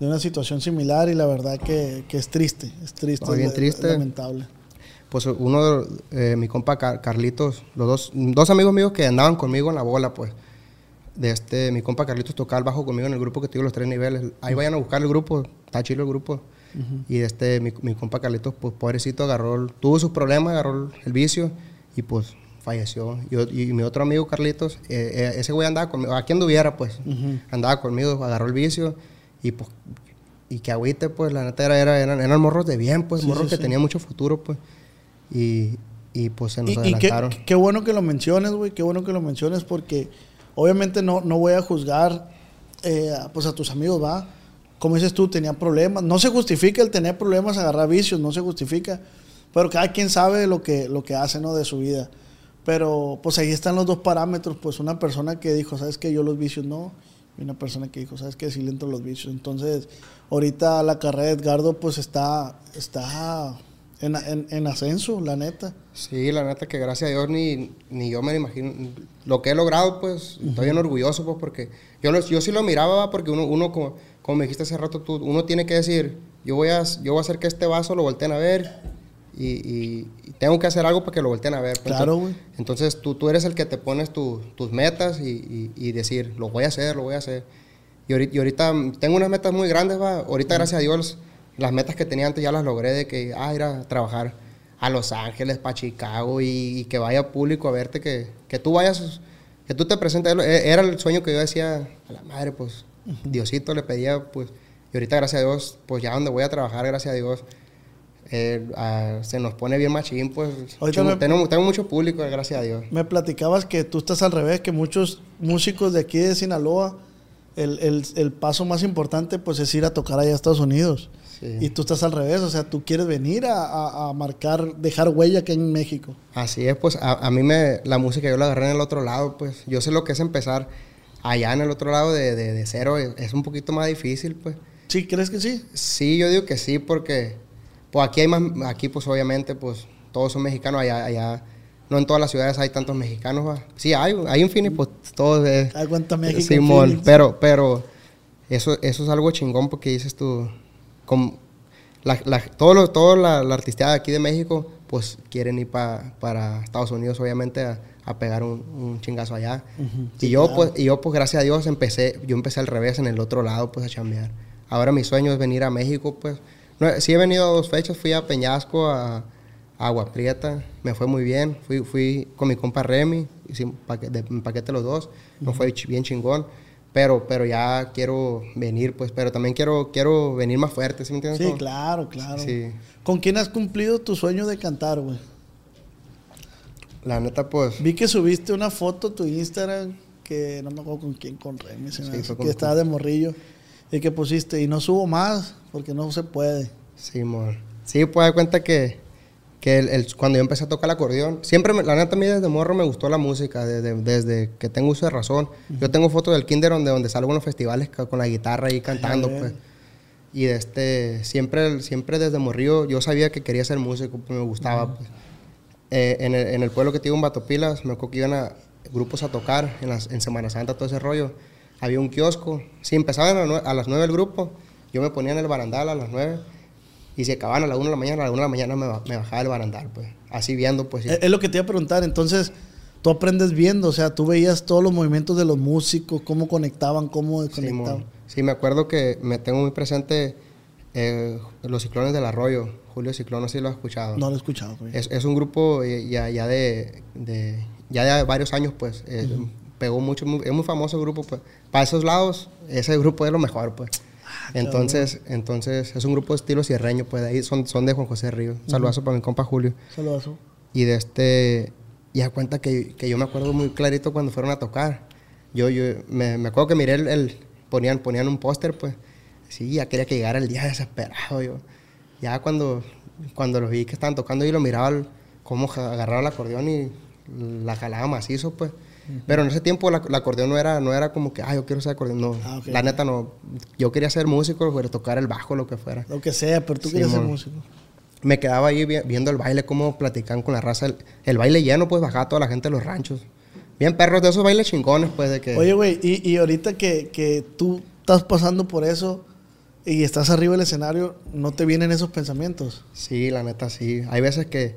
de una situación similar y la verdad que, que es triste, es triste, bien es- triste. es lamentable. Pues uno, eh, mi compa Car- Carlitos, los dos, dos amigos míos que andaban conmigo en la bola, pues. De este, mi compa Carlitos tocaba el bajo conmigo en el grupo que tuve los tres niveles. Ahí vayan a buscar el grupo, está chido el grupo. Y este, mi, mi compa Carlitos, pues pobrecito, agarró, tuvo sus problemas, agarró el, vicio y pues falleció. Y, o- y mi otro amigo Carlitos, eh, eh, ese güey andaba conmigo, aquí anduviera, pues. Andaba conmigo, agarró el vicio y pues y que agüite, pues, la neta era, era- eran, eran morros de bien, pues, Sí, morros sí, que sí. tenían mucho futuro, pues. Y, y pues se nos Y, y qué, adelantaron. qué bueno que lo menciones, güey, qué bueno que lo menciones porque obviamente no, no voy a juzgar eh, pues a tus amigos, va. Como dices tú, tenían problemas. No se justifica el tener problemas, agarrar vicios, no se justifica. Pero cada quien sabe lo que, lo que hace, ¿no? De su vida. Pero pues ahí están los dos parámetros. Pues una persona que dijo, ¿sabes qué? Yo los vicios no. Y una persona que dijo, ¿sabes qué? Sí le entro los vicios. Entonces, ahorita la carrera de Edgardo pues está, está en, en- en ascenso, la neta. Sí, la neta que gracias a Dios ni, ni yo me lo imagino. Lo que he logrado, pues, estoy bien orgulloso, pues, porque yo, yo sí lo miraba, porque uno, uno como, como me dijiste hace rato tú, uno tiene que decir, yo voy a, yo voy a hacer que este vaso lo volteen a ver y, y- y tengo que hacer algo para que lo volteen a ver. pues. Claro, güey. Entonces tú, tú eres el que te pones tu- tus metas y, y- decir, lo voy a hacer, lo voy a hacer. Y ahorita, ahorita tengo unas metas muy grandes, va. Ahorita, gracias a Dios, las metas que tenía antes ya las logré de que, ah, ir a trabajar a Los Ángeles, para Chicago y, y que vaya público a verte, que, que tú vayas, que tú te presentes. E- Era el sueño que yo decía, a la madre, pues, Diosito le pedía, pues, y ahorita, gracias a Dios, pues ya donde voy a trabajar, gracias a Dios, eh, ah, se nos pone bien machín, pues. Me- tengo, tengo mucho público, gracias a Dios. Me platicabas que tú estás al revés, que muchos músicos de aquí de Sinaloa, el, el- el paso más importante pues es ir a tocar allá a Estados Unidos. Sí. Y tú estás al revés, o sea, tú quieres venir a, a- a marcar, dejar huella aquí en México. Así es, pues a, a mí me, la música yo la agarré en el otro lado, pues yo sé lo que es empezar allá en el otro lado de, de- de cero, es un poquito más difícil, pues. ¿Sí? ¿Crees que sí? Sí, yo digo que sí, porque pues aquí hay más, aquí pues obviamente pues todos son mexicanos, allá, allá no en todas las ciudades hay tantos mexicanos, va. Sí hay, hay Phoenix, pues todo es... Ay, cuánta México en Simón, pero, pero eso, eso es algo chingón porque dices tú, como la, la- todo lo, todo la, la artisteada de aquí de México, pues quieren ir pa- para Estados Unidos, obviamente, a, a pegar un, un chingazo allá. y yo, pues, y yo, pues, gracias a Dios, empecé, yo empecé al revés, en el otro lado, pues, a chambear. Ahora mi sueño es venir a México, pues. No, sí he venido a dos fechas, fui a Peñasco, a, a Agua Prieta, me fue muy bien. Fui, fui con mi compa Remy, hicimos paque- de- paquete los dos, nos fue bien chingón. Pero, pero ya quiero venir, pues, pero también quiero, quiero venir más fuerte, ¿sí me entiendes? Sí, claro, claro. Sí. ¿Con quién has cumplido tu sueño de cantar, güey? La neta, pues, Vi que subiste una foto a tu Instagram que no me acuerdo con quién, con Remy, Sí, que con- estaba de morrillo y que pusiste y no subo más porque no se puede. sí, mon. Sí, pues, dar cuenta que, que el- el- cuando yo empecé a tocar el acordeón, siempre, me- la neta, a mí desde morro me gustó la música, desde, desde que tengo uso de razón. Yo tengo fotos del kinder donde, donde salgo en los festivales con la guitarra ahí cantando, ver. pues. Y de este, siempre, siempre desde morrillo yo sabía que quería ser músico, pues me gustaba, pues. Eh, en, el, en el pueblo que tengo en Batopilas, me acuerdo que iban a grupos a tocar en, las, en Semana Santa, todo ese rollo. Había un kiosco. Si empezaban a, las 9 el grupo, yo me ponía en el barandal a las 9. Y si acababan a las 1 de la mañana, a las 1 de la mañana me, ba- me bajaba del barandal, pues. Así viendo, pues. sí. Es, es lo que te iba a preguntar. Entonces, tú aprendes viendo, o sea, tú veías todos los movimientos de los músicos, cómo conectaban, cómo desconectaban. Simón. Sí, me acuerdo que me tengo muy presente eh, los ciclones del arroyo. Julio Ciclón, no sé si lo has escuchado. No lo he escuchado. Es, es un grupo eh, ya, ya de, de- ya de varios años, pues. eh, Pegó mucho, muy- es muy famoso el grupo, pues. Para esos lados, ese grupo es lo mejor, pues. entonces, entonces, es un grupo de estilo sierreño, pues. De ahí son, son de Juan José Río. Saludazo para mi compa Julio. Saludazo. Y de este, ya cuenta que, que yo me acuerdo muy clarito cuando fueron a tocar. Yo, yo me, me acuerdo que miré el, el- ponían, ponían un póster, pues. Sí, ya quería que llegara el día desesperado yo. Ya cuando, cuando los vi que estaban tocando y lo miraba cómo agarraba el acordeón y la jalaba macizo, pues. Pero en ese tiempo la- el acordeón no era, no era como que, ah, yo quiero ser acordeón. No, Ah, ok. la neta no. Yo quería ser músico, pero tocar el bajo, lo que fuera Lo que sea, pero tú quieres ser Simón. músico. me quedaba ahí vi- viendo el baile, cómo platican con la raza. El, el baile lleno, pues bajaba toda la gente de los ranchos. Bien perros de esos bailes chingones, pues de que... Oye, güey, y, y ahorita que, que tú estás pasando por eso y estás arriba del escenario, ¿no te vienen esos pensamientos? Sí, la neta, sí. Hay veces que,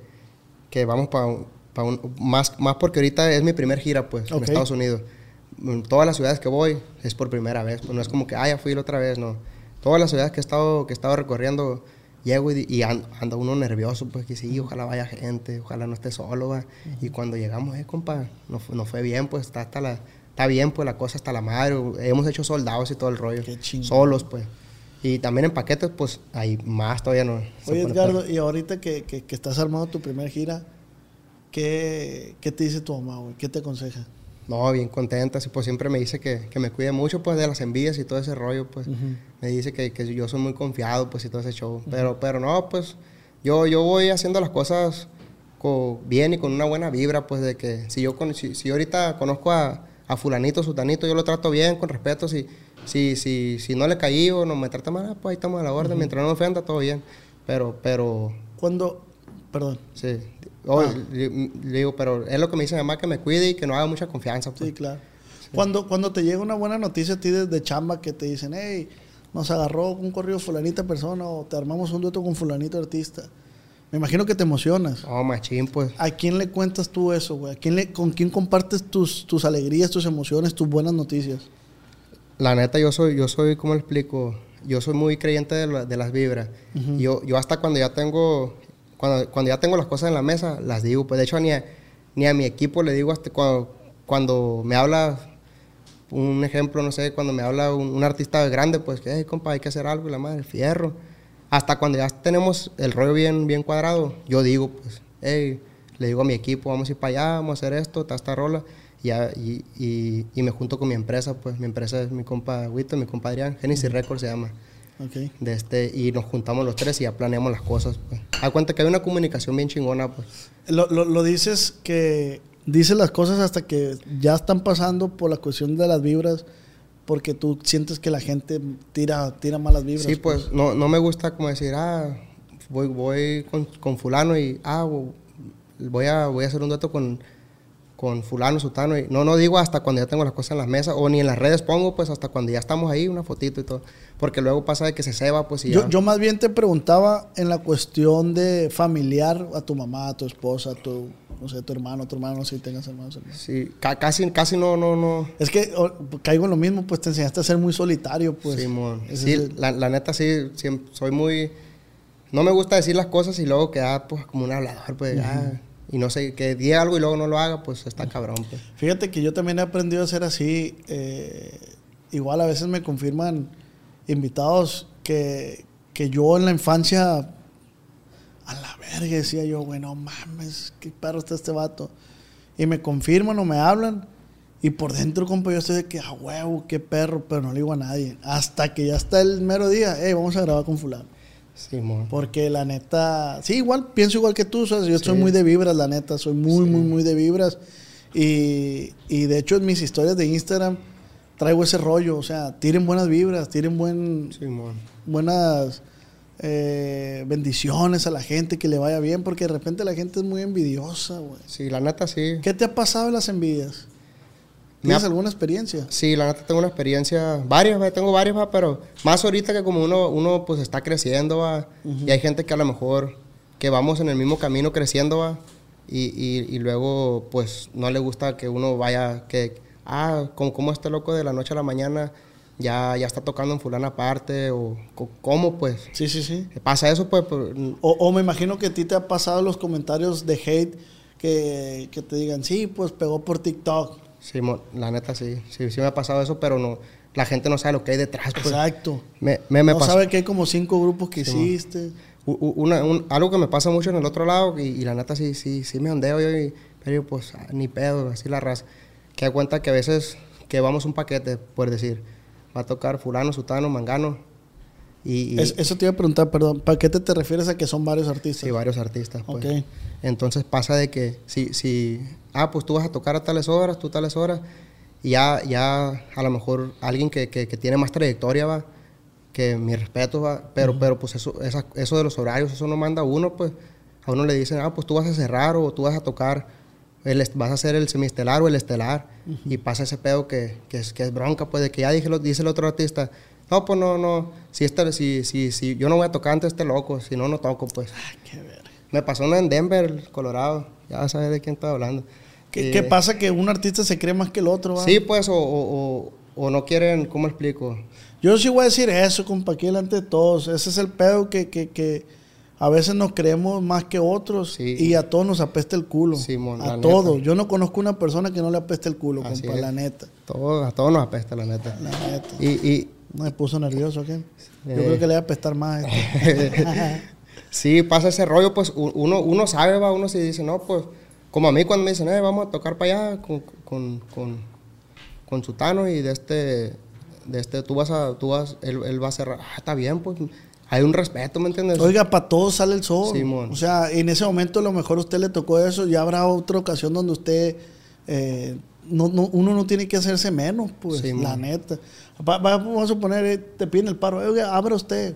que vamos para un, pa' un- más, más porque ahorita es mi primer gira, pues, en Estados Unidos. En todas las ciudades que voy es por primera vez. Pues no es como que, ah, ya fui la otra vez, no. Todas las ciudades que he estado, que he estado recorriendo, llego y, y an- anda uno nervioso, pues que sí, ojalá vaya gente, ojalá no esté solo, va. Y cuando llegamos, eh, compa, no, no fue bien, pues está hasta la... Está bien, pues la cosa hasta la madre. Hemos hecho soldados y todo el rollo. Qué. Solos, pues. Y también en paquetes, pues, hay más todavía no. Oye, Edgardo, y ahorita que, que- que estás armando tu primera gira, ¿qué, qué te dice tu mamá, güey? ¿Qué te aconseja? No, bien contenta, sí, pues siempre me dice que, que me cuide mucho, pues, de las envidias y todo ese rollo, pues. Me dice que, que yo soy muy confiado, pues, y todo ese show. Pero, pero no, pues, yo, yo voy haciendo las cosas co- bien y con una buena vibra, pues, de que si yo, con, si, si yo ahorita conozco a, a fulanito, sutanito, yo lo trato bien, con respeto, si, si, si, si no le caí o no me trata mal, ah, pues ahí estamos a la orden, mientras no me ofenda, todo bien. Pero, pero, Cuando, perdón, sí. Oh, Ah. le, le digo, pero es lo que me dice mi mamá, que me cuide y que no haga mucha confianza, pues. sí, claro. Cuando, cuando te llega una buena noticia a ti desde chamba que te dicen, hey, nos agarró un corrido fulanita persona o te armamos un dueto con fulanito artista, me imagino que te emocionas. Oh, machín, pues. ¿A quién le cuentas tú eso, güey? ¿A quién le, ¿Con quién compartes tus, tus alegrías, tus emociones, tus buenas noticias? La neta, yo soy, yo soy, ¿cómo le explico? Yo soy muy creyente de, la- de las vibras. yo, yo hasta cuando ya tengo, cuando, cuando ya tengo las cosas en la mesa, las digo. Pues de hecho, ni a, ni a mi equipo le digo hasta cuando, cuando me habla, un ejemplo, no sé, cuando me habla un, un artista grande, pues que, hey, compa, hay que hacer algo, y la madre, fierro. Hasta cuando ya tenemos el rollo bien, bien cuadrado, yo digo, pues, hey, le digo a mi equipo, vamos a ir para allá, vamos a hacer esto, está esta rola. Y, me junto con mi empresa, pues mi empresa es mi compa Wito, mi compa Adrián, Genesis Records se llama. Ok. De este, y nos juntamos los tres y ya planeamos las cosas. Pues. Da cuenta que hay una comunicación bien chingona, pues. Lo, lo, lo dices que dices las cosas hasta que ya están pasando por la cuestión de las vibras, porque tú sientes que la gente tira, tira malas vibras. Sí, pues no, no me gusta como decir, ah, voy, voy con, con fulano y, ah, voy a, voy a hacer un dueto con, con fulano, sutano. Y, no, no digo hasta cuando ya tengo las cosas en las mesas, o ni en las redes pongo, pues hasta cuando ya estamos ahí, una fotito y todo. Porque luego pasa de que se ceba, pues y Yo, ya. yo más bien te preguntaba en la cuestión de familiar a tu mamá, a tu esposa, a tu, no sé, tu hermano, tu hermano, si tengas hermanos. hermanos. Sí, ca- casi, casi no, no, no. Es que o, caigo en lo mismo, pues te enseñaste a ser muy solitario, pues. Sí, el- la, la neta sí, siem- soy muy... No me gusta decir las cosas y luego quedar pues como un hablador, pues, ah, y no sé, que diga algo y luego no lo haga, pues está cabrón, pues. Fíjate que yo también he aprendido a ser así. eh, igual a veces me confirman invitados que, que yo en la infancia, a la verga, decía yo, güey, no mames, qué perro está este vato. Y me confirman o me hablan. Y por dentro, compa, yo estoy de que, a huevo, qué perro, pero no le digo a nadie. Hasta que ya está el mero día, hey, vamos a grabar con fulano. Simón. Porque la neta, sí, igual, pienso igual que tú, ¿sabes? yo soy Sí. muy de vibras, la neta, soy muy, muy, muy de vibras. Y, y de hecho en mis historias de Instagram traigo ese rollo, o sea, tiren buenas vibras, tiren buen, buenas eh, bendiciones a la gente, que le vaya bien, porque de repente la gente es muy envidiosa, güey. Sí, la neta sí. ¿Qué te ha pasado en las envidias? ¿Tienes ha- alguna experiencia? Sí, la neta tengo una experiencia, varias, va, tengo varias, va, pero más ahorita que como uno, uno pues está creciendo, va, y hay gente que a lo mejor que vamos en el mismo camino creciendo, va, y, y, y luego pues no le gusta que uno vaya, que, ah, como, como este loco de la noche a la mañana ya, ya está tocando en fulana aparte, o cómo pues, Sí, sí, sí. pasa eso pues, pues, O, o me imagino que a ti te ha pasado los comentarios de hate que, que te digan, sí, pues pegó por TikTok. Sí, la neta sí, sí, sí me ha pasado eso, pero no, la gente no sabe lo que hay detrás, pues. Exacto. Me, me, me no sabe que hay como cinco grupos que hiciste. U- u- una- un- algo que me pasa mucho en el otro lado, y, y la neta sí, sí, sí me ondeo yo, y- pero yo, pues ah, ni pedo, así la raza. Que da cuenta que a veces que vamos un paquete, por decir, va a tocar fulano, sutano, mangano, y, y- Es- eso te iba a preguntar, perdón. ¿Para qué te, refieres a que son varios artistas? sí, varios artistas. Pues. Ok. Entonces pasa de que si, si, ah, pues tú vas a tocar a tales horas, tú tales horas, y ya, ya a lo mejor alguien que, que, que tiene más trayectoria va, que mi respeto va, pero, pero pues eso, esa- eso de los horarios, eso no manda a uno, pues a uno le dicen, ah, pues tú vas a cerrar o tú vas a tocar, el, vas a hacer el semiestelar o el estelar, y pasa ese pedo que, que, es, que es bronca, pues de que ya dije, lo- dice el otro artista, no, pues no, no, si, este, si, si, si yo no voy a tocar antes este loco, si no, no toco, pues. Qué verga. Me pasó una en Denver, Colorado. Ya sabes de quién estoy hablando. ¿Qué, Eh, qué pasa que un artista se cree más que el otro? va? Sí, pues, o, o, o- o no quieren, ¿cómo explico? Yo sí voy a decir eso, compa, aquí delante de todos. Ese es el pedo que, que, que a veces nos creemos más que otros Sí. y a todos nos apesta el culo. Simón, a la todos. neta. Yo no conozco una persona que no le apeste el culo, Así compa, es. la neta. Todo, a todos nos apesta, la neta. La neta. Y, y Me puso nervioso aquí. Yo Eh. creo que le va a apestar más. este. <laughs> sí, pasa ese rollo, pues uno, uno sabe, va, uno se dice, no, pues, como a mí cuando me dicen, eh, vamos a tocar para allá con, con, con, con Sutano y de este, de este, tú vas a, tú vas, él, él va a cerrar, ah, está bien, pues, hay un respeto, ¿me entiendes? Oiga, para todos sale el sol. Simón. O sea, en ese momento a lo mejor a usted le tocó eso. Ya habrá otra ocasión donde usted. eh, no, no- uno no tiene que hacerse menos, pues, Simón. la neta. Va- va- vamos a suponer, eh, te piden el paro. Oiga, abra usted.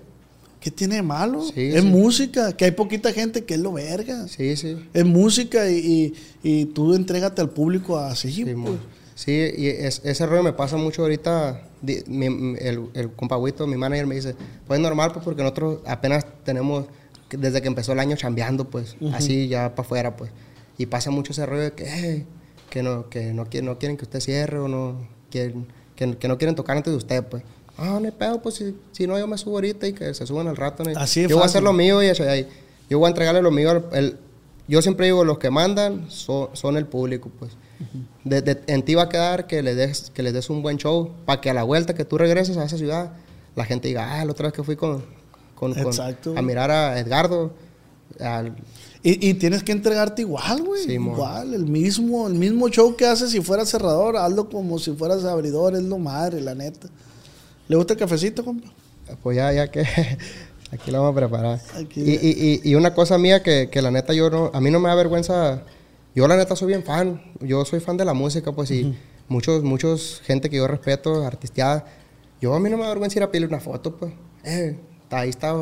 ¿Qué tiene de malo? Sí, es sí. música, que hay poquita gente que es lo verga. Sí, sí. Es música y, y, y tú entrégate al público así, Sí, pues. sí, y es- ese rollo me pasa mucho ahorita. mi- el, el compagüito, mi manager, me dice, pues es normal, pues porque nosotros apenas tenemos, desde que empezó el año chambeando, pues, así ya para afuera, pues. Y pasa mucho ese rollo de que, "Eh, que, no, que no, quieren, no quieren que usted cierre o no quieren, que, que no quieren tocar antes de usted, pues. Ah, no hay pedo, pues si, si no, yo me subo ahorita y que se suban al rato. ¿no? Así yo voy a hacer lo mío y eso, ahí, yo voy a entregarle lo mío. al- el- yo siempre digo, los que mandan son, son el público, pues. De- de- en ti va a quedar que le des, que les des un buen show para que a la vuelta que tú regreses a esa ciudad, la gente diga, ah, la otra vez que fui con, con- con- a mirar a Edgardo, al- Y, y tienes que entregarte igual, güey. Sí, igual, el mismo, el mismo show que haces si fueras cerrador, hazlo como si fueras abridor, es lo madre, la neta. ¿Le gusta el cafecito, compa? pues ya, ya que <laughs> aquí lo vamos a preparar. Aquí. Y, y- y- y una cosa mía que, que la neta yo no, a mí no me da vergüenza, yo la neta soy bien fan, yo soy fan de la música, pues, y muchos, muchos gente que yo respeto, artisteada, yo a mí no me da vergüenza ir a pedirle una foto, pues, eh, está, ahí está,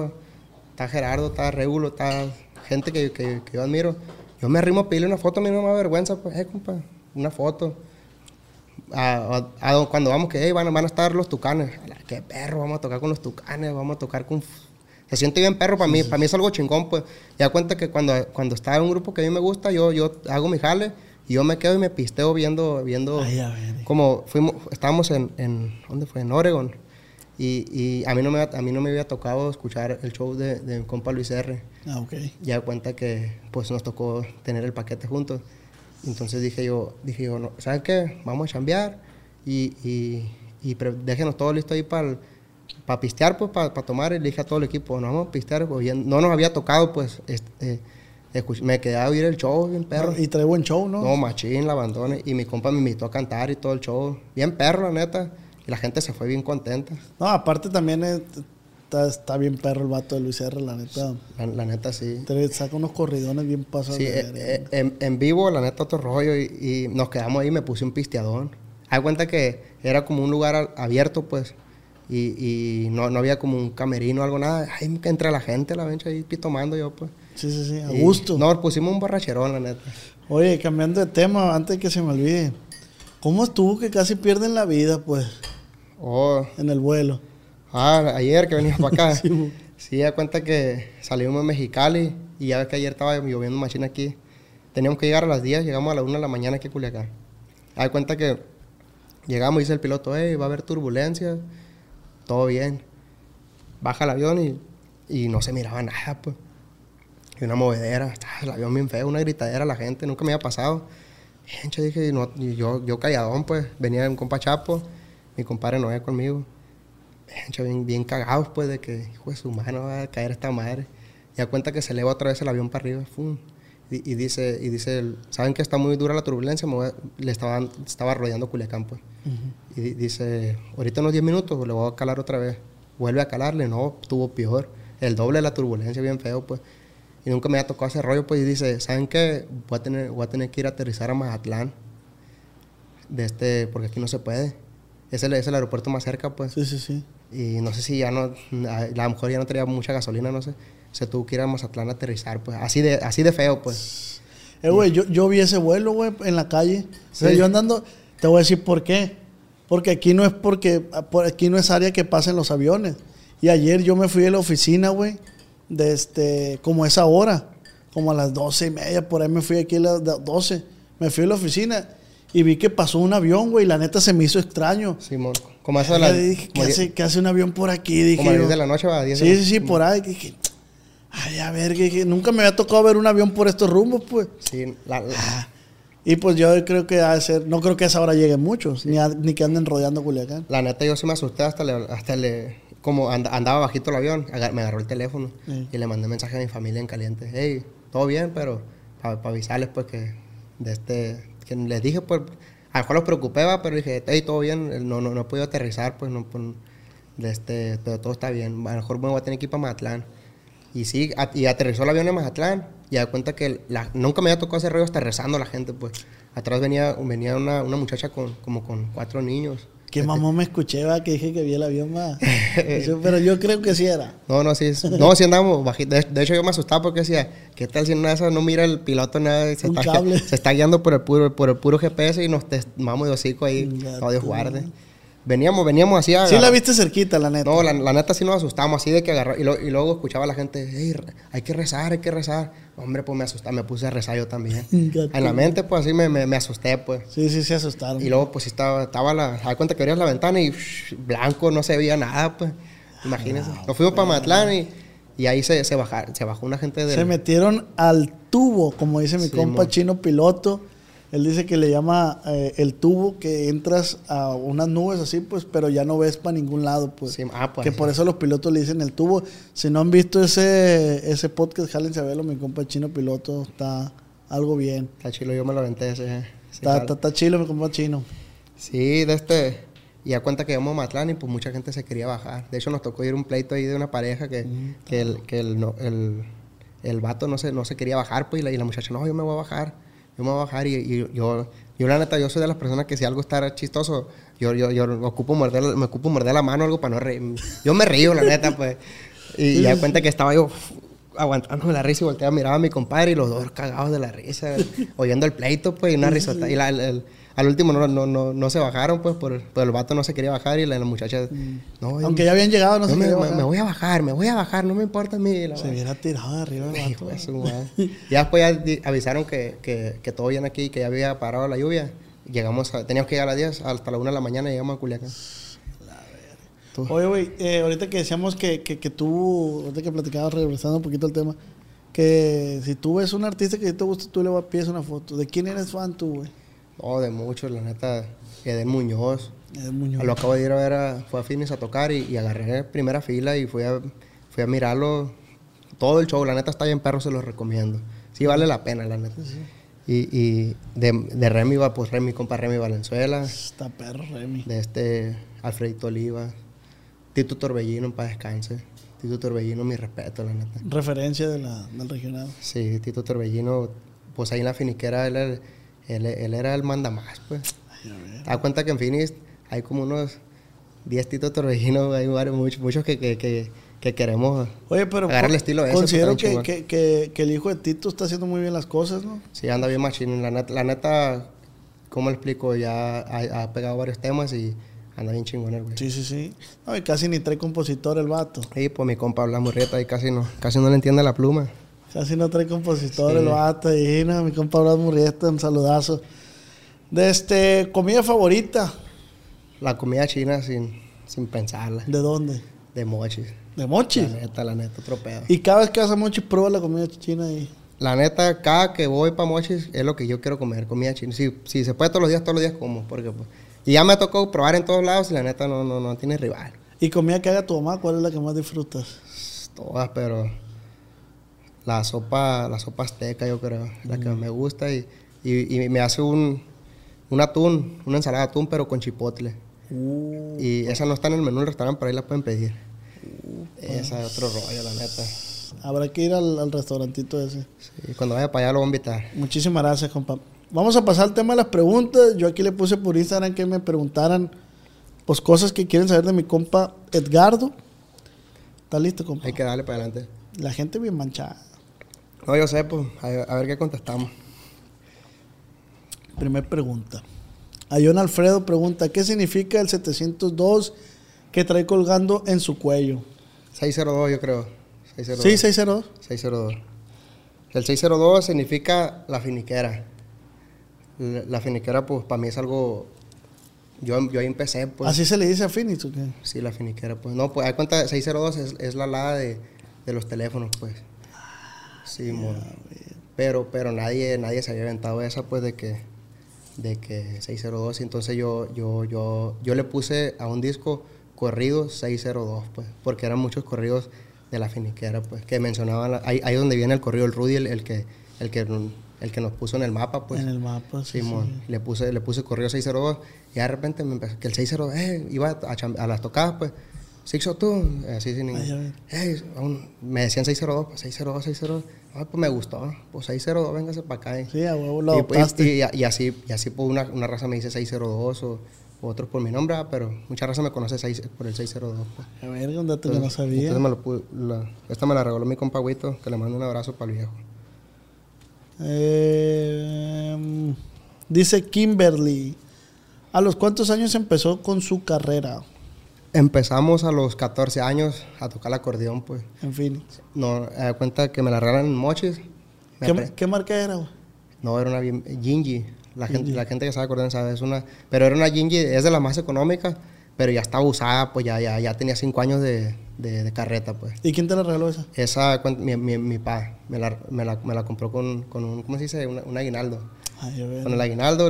está Gerardo, está Regulo, está gente que, que- que yo admiro, yo me arrimo a pedirle una foto, a mí no me da vergüenza, pues, eh, compa, una foto. A- a- a- cuando vamos que "Hey, van, van a estar los tucanes. Qué perro, vamos a tocar con los tucanes, vamos a tocar con... Se siente bien perro para mí, para mí es algo chingón, pues. Ya cuenta que cuando, cuando está en un grupo que a mí me gusta, yo, yo hago mi jale y yo me quedo y me pisteo viendo, viendo Ay, a ver. como fuimos, estábamos en, en, ¿dónde fue? En Oregon. Y, y a, mí no me, a mí no me había tocado escuchar el show de, de mi compa Luis R. Ah, ok. Ya cuenta que pues nos tocó tener el paquete juntos. Entonces dije yo, dije yo, no, ¿saben qué? Vamos a chambear y, y, y déjenos todo listo ahí para pistear, pues, para tomar. Y le dije a todo el equipo, no vamos a pistear. pues, bien- no nos había tocado, pues, este, escuch- me quedé a oír el show, bien perro. Y trae buen show, ¿no? No, machín, la abandoné. Y mi compa me invitó a cantar y todo el show. Bien perro, la neta. Y la gente se fue bien contenta. No, aparte también es- está, está bien perro el vato de Luis R, la neta. La, la neta, sí. Te saca unos corridones bien pasados. Sí, eh, eh, en, en vivo, la neta, otro rollo. Y, y nos quedamos ahí, me puse un pisteadón. Hay cuenta que era como un lugar abierto, pues. Y, y no, no había como un camerino o algo, nada. Que entra la gente, la vencha ahí tomando yo, pues. Sí, sí, sí, a Y gusto. Nos pusimos un borracherón, la neta. Oye, cambiando de tema, antes de que se me olvide. ¿Cómo estuvo que casi pierden la vida, pues, Oh, en el vuelo? Ah, ayer que venía para acá. <laughs> Sí. Sí, da cuenta que salimos de Mexicali y ya ves que ayer estaba lloviendo machina aquí. Teníamos que llegar a las 10, llegamos a las 1 de la mañana aquí a Culiacán. Da cuenta que llegamos y dice el piloto, hey, va a haber turbulencia, todo bien. Baja el avión y, y no se miraba nada, pues. Y una movedera, el avión bien feo, una gritadera a la gente, nunca me había pasado. Che, dije, no, yo, yo calladón, pues, venía un compa Chapo, mi compadre Noé conmigo. Bien, bien, cagados, pues, de que, hijo de su mano va a caer esta madre. Y da cuenta que se eleva otra vez el avión para arriba, ¡fum! Y, y dice, y dice, ¿saben que está muy dura la turbulencia? Me voy a- le estaban, estaba rodeando Culiacán, pues. Y di- dice, ahorita unos 10 minutos le voy a calar otra vez. Vuelve a calarle, no, estuvo peor. El doble de la turbulencia, bien feo, pues. Y nunca me había tocado ese rollo, pues. Y dice, ¿saben qué? Voy a tener, voy a tener que ir a aterrizar a Mazatlán. De este, porque aquí no se puede. Es el, es el aeropuerto más cerca, pues. Sí, sí, sí. Y no sé si ya no, a lo mejor ya no tenía mucha gasolina, no sé. Se tuvo que ir a Mazatlán a aterrizar, pues. Así de, así de feo, pues. Eh, güey, yo, yo vi ese vuelo, güey, en la calle. O sea, Sí. yo andando, te voy a decir por qué. Porque aquí no es porque, por aquí no es área que pasen los aviones. Y ayer yo me fui a la oficina, güey, de este, como esa hora, como a las doce y media, por ahí me fui aquí a las do- 12. Me fui a la oficina y vi que pasó un avión, güey, la neta se me hizo extraño. Simón. Como eso de las. dije, ¿qué hace, qué hace un avión por aquí? Dije como a las yo. 10 de la noche, va, a 10 de Sí, la- sí, sí, por ahí. Dije, ay, a ver, que nunca me había tocado ver un avión por estos rumbos, pues. Sí, la- la- Y pues yo creo que de ser, no creo que a esa hora lleguen muchos, ni, a- ni que anden rodeando Culiacán. La neta, yo sí me asusté hasta le, hasta le como and- andaba bajito el avión, agar- me agarró el teléfono Sí. y le mandé mensaje a mi familia en caliente. Hey, todo bien, pero para avisarles, pues que de este, que les dije, pues, a lo mejor los preocupé, va, pero dije, hey, todo bien, no, no, no he podido aterrizar, pues, no, pues, este, pero todo está bien. A lo mejor me voy a tener que ir para Mazatlán. Y sí, a- y aterrizó el avión en Mazatlán. Y da cuenta que nunca me había tocado ese rollo hasta rezando la gente, pues. Atrás venía, venía una, una muchacha con, como con cuatro niños. Que <laughs> mamón me escuché, va, que dije que vi el avión, va. <laughs> Yo- Pero yo creo que sí era. No, no, sí, es- <laughs> no, sí andamos bajitos. De, de hecho, yo me asustaba porque decía, ¿qué tal si en esas no mira el piloto nada? Se, está, se está guiando por el puro, por el puro GPS y nos te- vamos de hocico ahí. Dios guarde. Veníamos, veníamos así a Sí la viste cerquita, la neta. No, la, la neta sí nos asustamos, así de que agarrar. Y, lo- y luego escuchaba a la gente, "Ey, re- hay que rezar, hay que rezar. Hombre, pues me asusté, me puse a rezar yo también. <laughs> En la mente, pues así me, me, me asusté, pues. Sí, sí, se asustaron. Y luego, pues sí estaba, estaba la. Da cuenta que abrías la ventana y blanco, no se veía nada, pues. Imagínense. Nos fuimos para Matlán y, y ahí se, se, baja- se bajó una gente de. Se metieron al tubo, como dice mi Sí, compa chino piloto. Él dice que le llama eh, el tubo que entras a unas nubes así, pues, pero ya no ves para ningún lado, pues. Sí, ah, pues. que por eso los pilotos le dicen el tubo. Si no han visto ese, ese podcast, jálense a verlo, mi compa chino piloto. Está algo bien. Está chilo, yo me lo aventé ese. ese Está, está, está chilo, mi compa chino. Sí, de este. Y a cuenta que íbamos a Matlán y pues mucha gente se quería bajar. De hecho, nos tocó ir un pleito ahí de una pareja que, que, el, que el, no- el, el vato no se, no se quería bajar, pues, y la, y la muchacha, no, yo me voy a bajar. Yo me voy a bajar y, y yo, yo, la neta, yo soy de las personas que si algo está chistoso, yo, yo, yo ocupo morder, me ocupo morder la mano o algo para no reír. Yo me río, la neta, pues. Y ya cuenta que estaba yo aguantándome la risa y volteaba, miraba a mi compadre y los dos cagados de la risa, <laughs> oyendo el pleito, pues, y una risota. Y la- el- el- al último no, no, no, no se bajaron, pues, por, por el vato no se quería bajar y la, la muchacha, no, Aunque ya habían llegado, no sé me, me- me voy a bajar, me voy a bajar, no me importa a mí. la Se hubiera tirado de arriba el vato. Ya después ya avisaron que, que, que todo bien aquí, que ya había parado la lluvia. Llegamos a- teníamos que llegar a las 10, hasta la 1 de la mañana llegamos a Culiacán. Tú. Oye, güey, eh, ahorita que decíamos que, que, que tú, ahorita que platicabas, regresando un poquito al tema, que si tú ves un artista que te gusta, tú le vas- pides una foto. ¿De quién eres fan tú, güey? No, de muchos, la neta. Eden Muñoz. Eden Muñoz. Lo acabo de ir a ver, a, fue a Finis a tocar y, y agarré primera fila y fui a, fui a mirarlo. Todo el show, la neta está bien perro, se los recomiendo. Sí vale la pena, la neta. Y, y de, de Remy va, pues Remy, compa Remy Valenzuela. Está perro, Remy. de este Alfredito Oliva, Tito Torbellino, en paz descanse. Tito Torbellino, mi respeto, la neta. Referencia de la, del regional. Sí, Tito Torbellino, pues ahí en la finiquera él, era- él, él era el mandamás, pues. Ay. Te das cuenta que en Finis hay como unos 10 Tito Torbellino, hay varios, muchos, muchos que, que, que, que queremos. Oye, pero el estilo considero pues, está que, que, que, el hijo de Tito está haciendo muy bien las cosas, ¿no? Sí, anda bien machín. La neta, la neta ¿cómo le explico? Ya ha, ha pegado varios temas y anda bien chingón el güey. Sí, sí, sí. No, y casi ni trae compositor el vato. Y pues mi compa habla murrieta y casi no, casi no le entiende la pluma. Casi no trae compositor Sí. el vato. Y no, mi compa Blas Murrieta, un saludazo. De este, comida favorita. La comida china sin, sin pensarla. ¿De dónde? De mochis. De La mochis. neta, la neta, otro pedo. Y cada vez que vas a mochis, prueba la comida china ahí. La neta, cada que voy para mochis es lo que yo quiero comer, comida china. Si, si se puede todos los días, todos los días como. Porque, pues, y ya me tocó probar en todos lados y la neta no, no, no tiene rival. Y comida que haga tu mamá, ¿cuál es la que más disfrutas? Todas, pero la sopa, la sopa azteca yo creo, la que me gusta y, y, y me hace un, un atún, una ensalada de atún pero con chipotle. Uh, Y esa no está en el menú del restaurante, pero ahí la pueden pedir. esa es otro rollo, la neta. habrá que ir al, al restaurantito ese. Sí, cuando vaya para allá lo voy a invitar. Muchísimas gracias, compa. Vamos a pasar al tema de las preguntas. Yo aquí le puse por Instagram que me preguntaran pues cosas que quieren saber de mi compa Edgardo. ¿Está listo, compa? Hay que darle para adelante. La gente bien manchada. No, yo sé, pues, a, ver qué contestamos. Primer pregunta. Ayón Alfredo pregunta, ¿qué significa el 702 que trae colgando en su cuello? 602 yo creo. 602. Sí, 602. 602. El 602 significa la finiquera. La, finiquera, pues, para mí es algo... Yo, yo ahí empecé, pues. Así se le dice a Phoenix, ¿o qué? Sí, la finiquera, pues. No, pues, hay cuenta, 602 es, es la alada de, de los teléfonos, pues. Sí, mon. Pero, pero nadie, nadie se había inventado esa, pues, de que, de que 602. Y entonces yo, yo, yo, yo le puse a un disco corridos 602, pues, porque eran muchos corridos de la finiquera, pues, que mencionaban, la- ahí, ahí donde viene el corrido, el Rudy, el, el que, el que, el que nos puso en el mapa, pues. en el mapa, sí, Simón, sí. le puse, le puse correo 602 y de repente me empezó que el 602, eh, iba a las tocadas, pues, 602, así sin ningún. "Ey, aún- me decían 602, pues 602, 602. Ay, pues me gustó, pues 602, véngase para acá. eh. Sí, a huevo lo y, adoptaste. y- y- y así, y así pues, una, una raza me dice 602 o, o otros por mi nombre, ah, pero mucha raza me conoce por el 602. Pues. A ver, un dato que no sabía. entonces me lo pu- la- esta me la regaló mi compa Huito, que le mando un abrazo para el viejo. Eh, dice Kimberly, ¿a los cuántos años empezó con su carrera Empezamos a los 14 años a tocar el acordeón, pues. en Phoenix? No, me da cuenta que me la regalan en mochis. ¿Qué, apre- qué marca era? güey? No, era una Gingy. La gente, Gingy. la gente que sabe acordeón sabe, es una... Pero era una Gingy, es de las más económicas, pero ya estaba usada, pues ya, ya, ya tenía cinco años de, de- de carreta, pues. ¿Y quién te la regaló esa? Esa, mi, mi, mi pa, me la, me, la, me la compró con, con un, ¿cómo se dice? Una- un aguinaldo. Ay. Con el aguinaldo,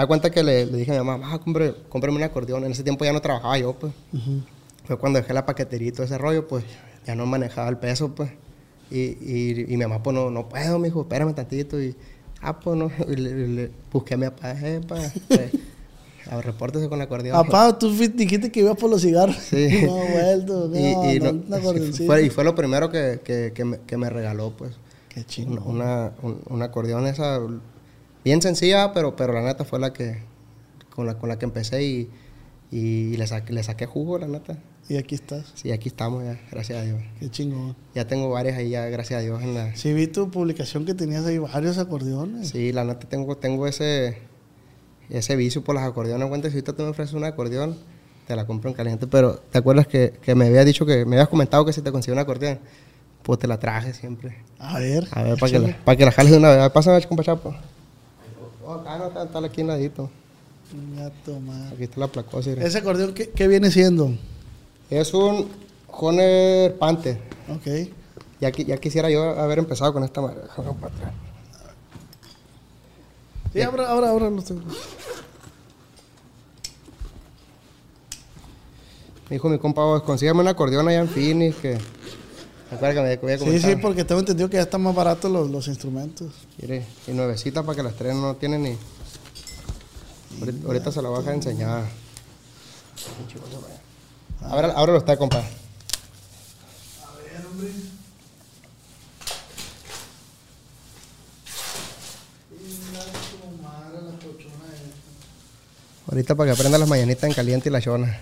haz cuenta que le, le dije a mi mamá, ah, compre, cómprame un acordeón. En ese tiempo ya no trabajaba yo, pues. Ujú. Fue cuando dejé la paquetería y todo ese rollo, pues ya no manejaba el peso, pues. Y, y, y mi mamá, pues no, no puedo, mijo, espérame tantito. Y, ah, pues no. <laughs> Y le, le- busqué a mi papá, eh, pa, eh, a repórtese con el acordeón. Papá, tú dijiste que ibas por los cigarros. Sí. <laughs> No, vuelto. <laughs> No, y, y no, no- acordeoncito. fue, y fue lo primero que, que, que, me, que me regaló, pues. Qué chingón. una, un, un acordeón esa, bien sencilla, pero, pero la neta fue la que, con la, con la que empecé y, y le, saqué, le saqué jugo, la neta. Y aquí estás. Sí, aquí estamos ya, gracias a Dios. Qué chingón. Ya tengo varias ahí ya, gracias a Dios. En la, Sí, vi tu publicación que tenías ahí varios acordeones. sí, la neta tengo, tengo ese, ese vicio por las acordeones. Cuenta, si ahorita tú me ofreces un acordeón, te la compro en caliente. Pero, ¿te acuerdas que, que me habías dicho que, me habías comentado que si te consigo un acordeón? Pues te la traje siempre. A ver. A ver, para <laughs> que, la, para que la jales de una vez. A ver, Pásame, compa Chapo. Oh, acá no, está, está aquí ladito. Aquí está la placosa. Ese acordeón, ¿qué, qué viene siendo? Es un Honer Panther. Ok. Ya, ya quisiera yo haber empezado con esta madre. Déjame para atrás. Sí, ahora, ahora, ahora. No sé. Me dijo mi compa, "Vos, consígame un acordeón allá en Phoenix que... Recuerda que me voy a Sí, sí, porque tengo entendido que ya están más baratos los, los instrumentos. Mire, y nuevecita para que las tres no tienen ni... Ahorita, ahorita se la voy a dejar enseñada. Ahora, ahora lo está, compa. A ver, hombre. Ahorita para que aprenda las mañanitas en caliente y la chona.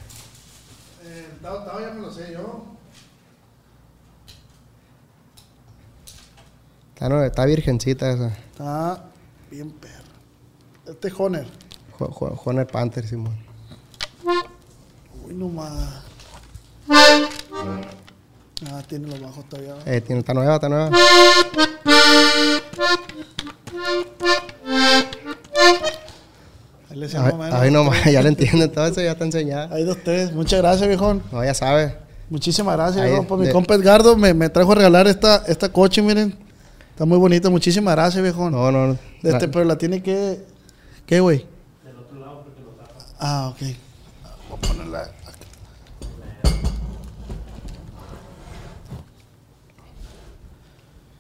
Eh, Tao, Tao ya me lo sé yo. Está, no, está virgencita esa. Está bien perro. Este Honer. Jo- Jo- Joner Panther, Simón. Uy, no más. Ah, tiene los bajos todavía. Eh, tiene, está nueva, está nueva. Ahí le decía, menos. ay, no más, <laughs> ya le entienden todo eso, ya está enseñada. Ahí dos, tres. Muchas gracias, viejón. No, ya sabe. Muchísimas gracias, Ahí, viejón. Por mi de- compa Edgardo me, me trajo a regalar esta, esta coche, miren. Está muy bonita. Muchísimas gracias, viejón. No, no. no. Este, La- pero la tiene que. ¿Qué, güey? Del otro lado porque lo tapa. Ah, ok. Voy a ponerla acá.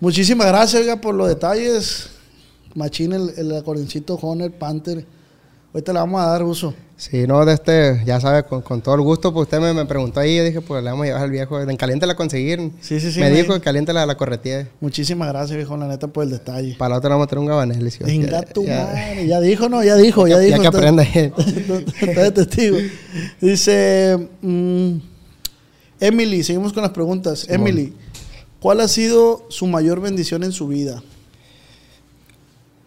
Muchísimas gracias, oiga, por los detalles. Machín, el, el acordeoncito Honor Panther. Ahorita le vamos a dar uso. Sí, no, de este, ya sabe, con, con todo el gusto, pues usted me, me preguntó ahí, yo dije, pues le vamos a llevar al viejo. En caliente la conseguir. Sí, sí, sí, Me me- dijo que caliente la, la corretía. Muchísimas gracias, viejo, la neta, por el detalle. Para la otra le vamos a tener un gabanel. sí, Venga ya- tu ya- madre. Ya dijo, ¿no? Ya dijo, ya, Ya- dijo. ya que aprenda. <laughs> Está de testigo. Dice mm, Emily, seguimos con las preguntas. Emily, ¿cuál ha sido su mayor bendición en su vida?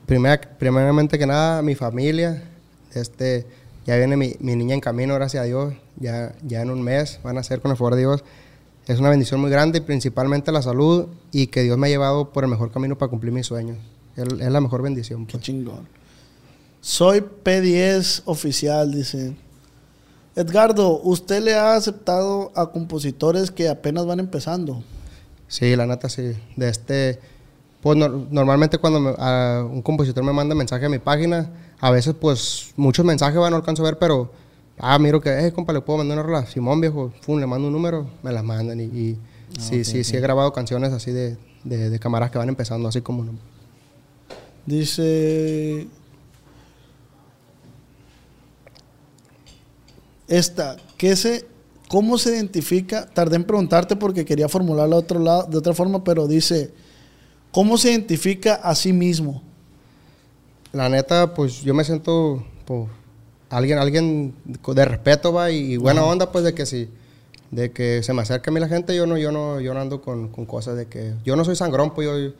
Primera, primeramente que nada, mi familia. Este, ya viene mi, mi niña en camino, gracias a Dios. Ya, ya en un mes van a ser con el favor de Dios. Es una bendición muy grande, principalmente la salud y que Dios me ha llevado por el mejor camino para cumplir mis sueños. Es, es la mejor bendición. Qué pues. chingón. Soy P10 oficial, dice. Edgardo, ¿usted le ha aceptado a compositores que apenas van empezando? Sí, la neta sí. De este, pues nor- normalmente cuando me- a un compositor me manda mensaje a mi página, a veces pues muchos mensajes van, no alcanzo a ver, pero ah, miro que, eh, compa, le puedo mandar una rola. Simón, viejo, fum, le mando un número, me las mandan. Y, y sí, sí, sí he grabado canciones así de, de, de camaradas que van empezando, así como... no- Dice. Esta, ¿qué se, ¿cómo se identifica? Tardé en preguntarte porque quería formularla de, otro lado, de otra forma, pero dice, ¿cómo se identifica a sí mismo? La neta, pues yo me siento pues, alguien, alguien de respeto, va, y, buena onda, pues de que si, de que se me acerca a mí la gente, yo no, yo no, yo no ando con, con cosas de que, yo no soy sangrón, pues yo,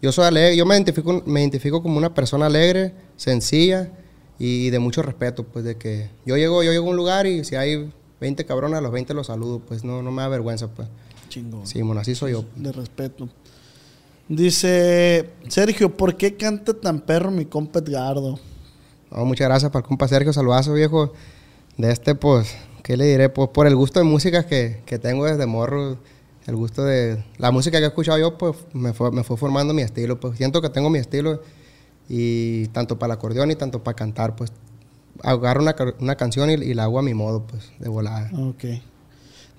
yo soy alegre, yo me identifico, me identifico como una persona alegre, sencilla y de mucho respeto, pues de que yo llego, yo llego a un lugar y si hay 20 cabrones, a los 20 los saludo, pues no, no me da vergüenza, pues. Chingón. Sí, bueno, así soy yo. De respeto. Dice, Sergio, ¿por qué canta tan perro mi compa Edgardo? No, muchas gracias para el compa Sergio, saludazo viejo. De este, pues, ¿qué le diré? Pues por el gusto de música que, que tengo desde morro, el gusto de la música que he escuchado yo, pues me fue, me fue formando mi estilo. Pues siento que tengo mi estilo y tanto para el acordeón y tanto para cantar, pues agarro una, una canción y, y la hago a mi modo, pues, de volada. Ok.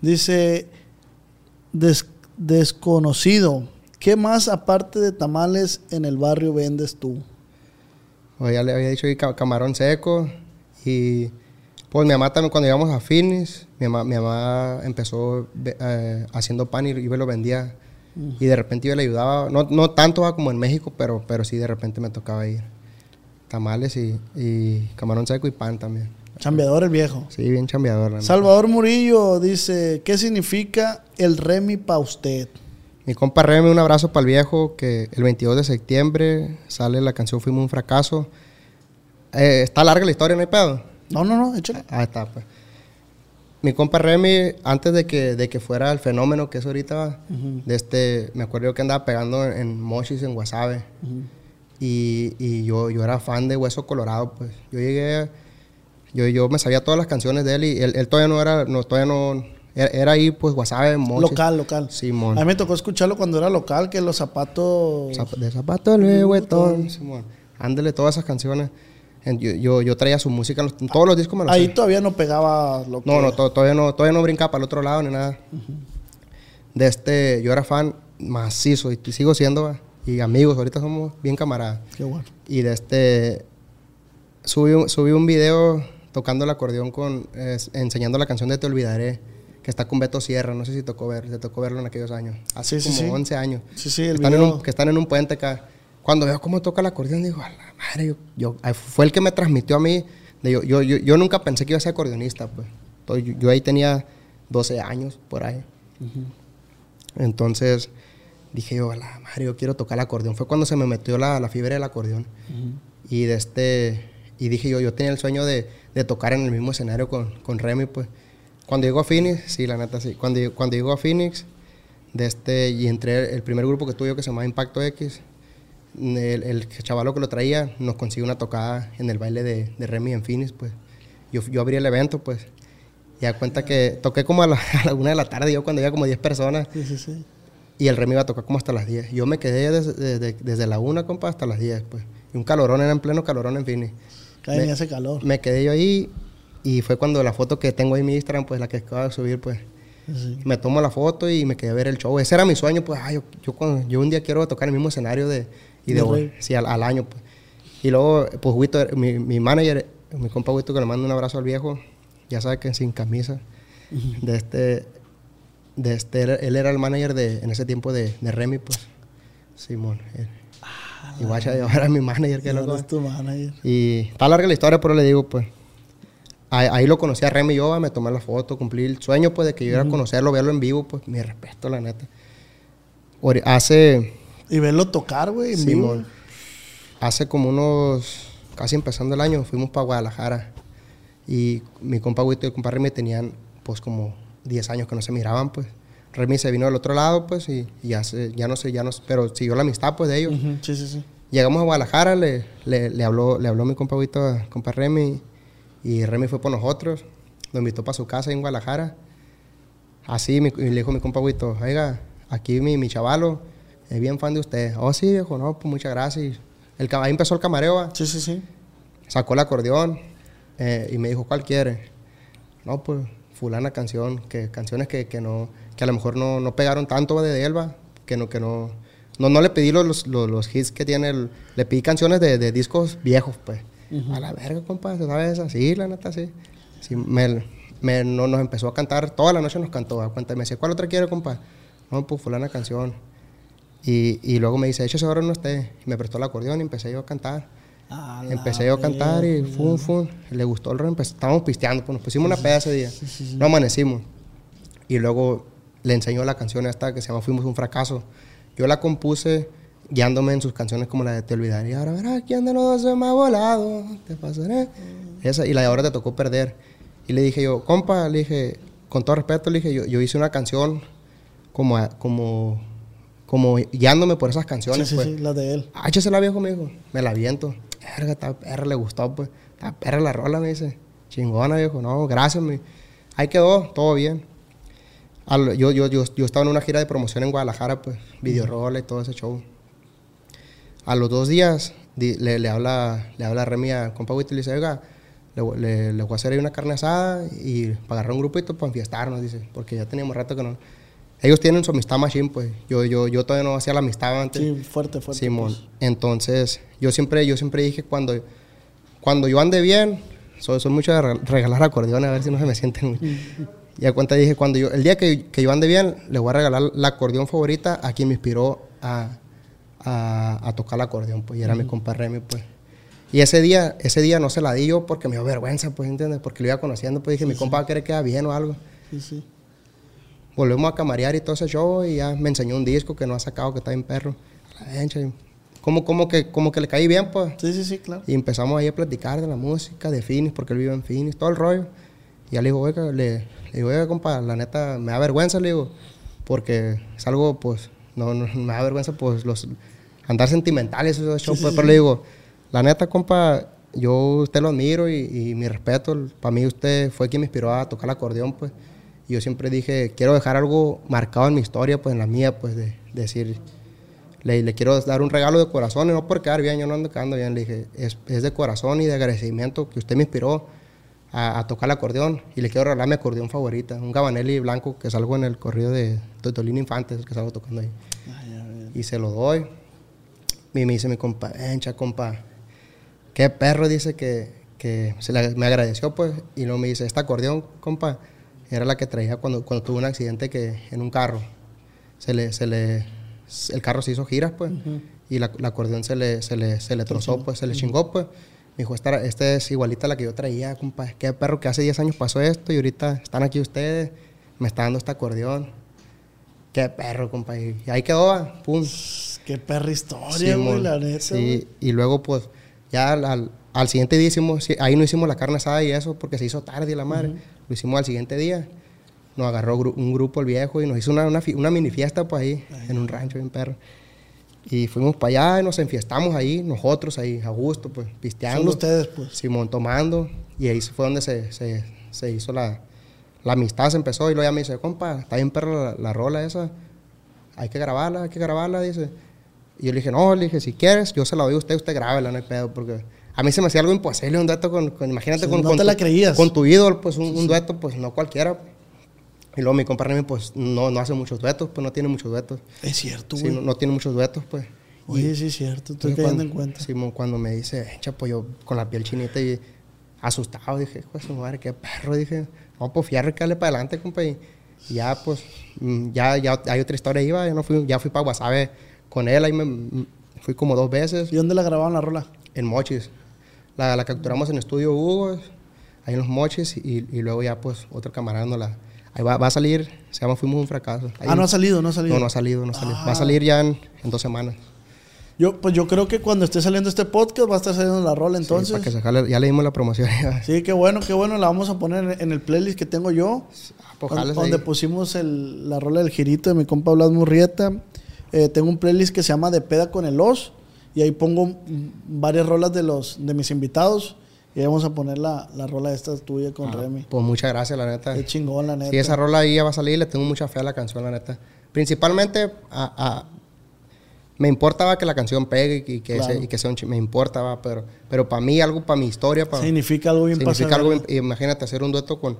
Dice, "Des- desconocido, ¿qué más aparte de tamales en el barrio vendes tú? O ya le había dicho camarón seco. Y pues mi mamá también, cuando llegamos a Finis, mi mamá, mi mamá empezó eh, haciendo pan y, y me lo vendía. Y de repente yo le ayudaba, no, no tanto ah, como en México, pero, pero sí de repente me tocaba ir. Tamales y, y camarón seco y pan también. Chambeador el viejo. Sí, bien chambeador. Salvador Murillo dice, ¿qué significa el Remy para usted? Mi compa Remy, un abrazo para el viejo, que el 22 de septiembre sale la canción Fuimos un fracaso. Eh, está larga la historia, no hay pedo. No, no, no, échale. Ah, está, pues. Mi compa Remy, antes de que, de que fuera el fenómeno que es ahorita, de este, me acuerdo que andaba pegando en, en Mochis, en Guasave. y, y yo, yo era fan de Hueso Colorado, pues. Yo llegué, yo, yo me sabía todas las canciones de él y él, él todavía no era, no, todavía no, era, era ahí, pues, Guasave, Mochis. Local, local. Simón. A mí me tocó escucharlo cuando era local, que los zapatos... Zap- de zapato el huetón, Simón. Ándale, todas esas canciones. Yo, yo, yo traía su música, en todos los discos me los Ahí todavía no pegaba lo que... No, no, to- todavía no, todavía no brincaba para el otro lado ni nada. De este, yo era fan macizo y sigo siendo, y amigos, ahorita somos bien camaradas. Qué bueno. Y de este, subí, un- subí un video tocando el acordeón con, enseñando la canción de Te Olvidaré, que está con Beto Sierra, no sé si tocó ver, te tocó verlo en aquellos años, hace Sí, como sí. 11 años. Sí, sí, el están en video. un, que están en un puente acá. Cuando veo cómo toca el acordeón, digo, a la madre, yo, yo- fue el que me transmitió a mí, de yo, yo, yo, yo nunca pensé que iba a ser acordeonista, pues. Entonces, yo, ahí tenía 12 años, por ahí. Entonces dije yo, a la madre, yo quiero tocar el acordeón. Fue cuando se me metió la, la fiebre del acordeón. Y de este y dije yo, yo tenía el sueño de, de tocar en el mismo escenario con, con Remy, pues. Cuando llegó a Phoenix, sí, la neta, sí. Cuando, cuando llegó a Phoenix, de este, y entré, el primer grupo que tuve que se llamaba Impacto X, el, el chavalo que lo traía nos consiguió una tocada en el baile de, de Remy en Phoenix, pues. Yo, yo abrí el evento, pues. Y a cuenta que toqué como a la, <laughs> a la una de la tarde, yo cuando había como 10 personas. Sí, sí, sí. Y el Remy iba a tocar como hasta las 10. Yo me quedé desde, desde, desde la una, compa, hasta las 10, pues. Y un calorón, era en pleno calorón en Phoenix. Cae Me- hace calor. Me quedé yo ahí y fue cuando la foto que tengo ahí en mi Instagram, pues la que acabo de subir, pues. Sí. Me tomo la foto y me quedé a ver el show. Ese era mi sueño, pues, ah, yo, yo, cuando- yo un día quiero tocar el mismo escenario de, y de, De sí, al, al año, pues. Y luego, pues, Huito, mi, mi manager, mi compa Huito, que le mando un abrazo al viejo, ya sabe que sin camisa, de este, de este, él, era el manager de, en ese tiempo de, de Remy, pues, Simón. él. y guacha, ahora mi manager, que loco. es tu manager. Y está larga la historia, pero le digo, pues. Ahí, ahí lo conocí a Remy y yo, me tomé la foto, cumplí el sueño, pues, de que yo iba a conocerlo, verlo en vivo, pues, mi respeto, la neta. Hace, Y verlo tocar, güey, en vivo. Simón, hace como unos, casi empezando el año, fuimos para Guadalajara. Y mi compa Huito y el compa Remy tenían, pues, como 10 años que no se miraban, pues. Remy se vino del otro lado, pues, y, y ya, se- ya no sé, ya no sé, pero siguió la amistad, pues, de ellos. Sí, sí, sí. Llegamos a Guadalajara, le, le, le habló, le habló mi compa Huito a compa Remy y Remy fue por nosotros, lo invitó para su casa en Guadalajara. Así mi- y le dijo mi compa Huito, oiga, aquí mi, mi chavalo es bien fan de usted. Oh, sí, viejo, no, pues muchas gracias. El, ahí empezó el camareo, va. Sí, sí, sí. sacó el acordeón eh, y me dijo, ¿cuál quiere? No, pues fulana canción, que canciones que, que no, que a lo mejor no, no pegaron tanto va, de Elba, que no, que no, no, no le pedí los, los, los hits que tiene, el- le pedí canciones de, de discos viejos, pues. A la verga, compa, ¿sabes esa? Sí, la neta, sí. Sí, me, me- no, nos empezó a cantar, toda la noche nos cantó, a cuenta, me decía, ¿cuál otra quiere, compa? No, pues fulana canción. Y, y luego me dice, échese ahora no esté. Me prestó el acordeón y empecé yo a cantar. A Empecé yo a cantar y fum. Le gustó el rol. Estábamos pisteando, pues nos pusimos una peda ese día. No amanecimos. Y luego le enseñó la canción esta que se llama Fuimos un fracaso. Yo la compuse guiándome en sus canciones como la de Te olvidaré. Ahora verás quién de los dos se me ha volado. Te pasaré. Esa, y la de ahora te tocó perder. Y le dije yo, compa, le dije, con todo respeto, le dije, yo, yo hice una canción como, a- como, como guiándome por esas canciones. sí, pues. sí, la de él. Ah, échasela viejo, me dijo. Me la viento. Verga, esta perra le gustó, pues. Esta perra la rola, me dice. Chingona, viejo. No, gracias, me. Ahí quedó, todo bien. Al- yo, yo, yo, yo estaba en una gira de promoción en Guadalajara, pues. Videorola y todo ese show. A los dos días le, le habla, le habla Remy a compa Huito y le dice, oiga, le, voy- le- le voy a hacer ahí una carne asada y para agarrar un grupito para enfiestarnos, dice. Porque ya teníamos rato que no... Ellos tienen su amistad machine, pues. Yo, yo, yo todavía no hacía la amistad antes. Sí, fuerte, fuerte. Simón. pues. Entonces, yo siempre, yo siempre dije cuando, cuando yo ande bien, soy, soy mucho de re- regalar acordeones a ver si no se me sienten. muy- <laughs> Y a cuenta dije, cuando yo, el día que, que yo ande bien, le voy a regalar la acordeón favorita a quien me inspiró a, a, a tocar el acordeón, pues, y era mi compa Remy, pues. Y ese día, ese día no se la di yo porque me dio vergüenza, pues, ¿entiendes? Porque lo iba conociendo, pues dije, mi compa va a querer que queda bien o algo. Sí, sí. Volvemos a camarear y todo ese show y ya me enseñó un disco que no ha sacado, que está bien perro. Como, como, que, como que le caí bien, pues. Sí, sí, sí, claro. Y empezamos ahí a platicar de la música, de Phoenix, porque él vive en Phoenix, todo el rollo. Y ya le digo, oiga, le, le digo, oiga, compa, la neta, me da vergüenza, le digo, porque es algo, pues, no, no me da vergüenza, pues, los, andar sentimental y esos shows, pues, pero le digo, la neta, compa, yo usted lo admiro y, y mi respeto, para mí usted fue quien me inspiró a tocar el acordeón, pues. Y yo siempre dije, quiero dejar algo marcado en mi historia, pues, en la mía, pues, de, de decir, le, le quiero dar un regalo de corazón y no por quedar bien, yo no ando quedando bien. Le dije, es, es de corazón y de agradecimiento que usted me inspiró a, a tocar el acordeón y le quiero regalar mi acordeón favorita, un Gabanelli blanco que salgo en el corrido de Totolín Infantes, que salgo tocando ahí. Y se lo doy. Y me dice mi compa, encha, compa, qué perro, dice que, que se le- me agradeció, pues. Y luego me dice, esta acordeón, compa, era la que traía cuando, cuando tuve un accidente que en un carro. Se le, se le, el carro se hizo giras, pues. Y la, la acordeón se le, se le, se le trozó, pues, se le chingó, pues. Me dijo, esta, esta es igualita a la que yo traía, compa. Qué perro que hace 10 años pasó esto y ahorita están aquí ustedes, me está dando este acordeón. Qué perro, compa. Y ahí quedó, pum. Qué perra historia, Simón. güey, la neta. Sí, y luego pues ya al, al- siguiente día hicimos, sí, ahí no hicimos la carne asada y eso porque se hizo tarde la madre. Lo hicimos al siguiente día. Nos agarró gru- un grupo el viejo y nos hizo una, una, una mini fiesta pues ahí, en un rancho bien perro. Y fuimos para allá y nos enfiestamos ahí, nosotros ahí, a gusto, pues, pisteando. Solo ustedes, pues. Simón tomando. Y ahí fue donde se, se, se hizo la, la amistad, se empezó. Y luego ya me dice, compa, está bien perro la, la rola esa. Hay que grabarla, hay que grabarla, dice. Y yo le dije, no, le dije, si quieres, yo se la doy a usted, usted grábela, no hay pedo. Porque a mí se me hacía algo imposible un dueto con, con- imagínate, Sí, con, no con te tu, la creías. con tu ídolo, pues un, un dueto, pues no cualquiera. Y luego mi compa Remy, pues no, no hace muchos duetos, pues no tiene muchos duetos. Es cierto, güey. no, no tiene muchos duetos, pues. Oye, sí es cierto, estoy cayendo en cuenta. Simón, cuando me dice, "Echa, pues yo con la piel chinita y asustado, dije, pues su madre, qué perro, dije, no, pues fierro, dale para adelante, compa, y y ya, pues, mm, ya, ya hay otra historia, iba, ya, no fui, ya fui para Guasave con él, ahí me, fui como dos veces, ¿Y dónde la grababan la rola? en Mochis, la, la capturamos en Estudio Hugo, ahí en los Mochis, y, y luego ya, pues, otro camarada nos la, ahí va, va a salir, se llama Fuimos un fracaso. Ahí- Ah, no ha salido, no ha salido. no, no ha salido, no ha salido. Va Ah. a salir ya en, en dos semanas. Yo, pues yo creo que cuando esté saliendo este podcast va a estar saliendo la rola Sí, entonces. para que se jale- ya le dimos la promoción. <laughs> Sí, qué bueno, qué bueno. La vamos a poner en- el playlist que tengo yo. pues, Donde, donde pusimos el- la rola del girito de mi compa Blas Murrieta. Eh, tengo un playlist que se llama De Peda con el Os. Y ahí pongo varias rolas de los de mis invitados. Y ahí vamos a poner la, la rola esta tuya con Remy. Pues muchas gracias, la neta. Qué chingón, la neta. Sí, esa rola ahí ya va a salir, le tengo mucha fe a la canción, la neta. Principalmente, a, a- me importaba que la canción pegue y que, Claro. se- y que sea un me importaba, pero, pero para mí, algo para mi historia, Significa algo bien significa algo bien- imagínate hacer un dueto con,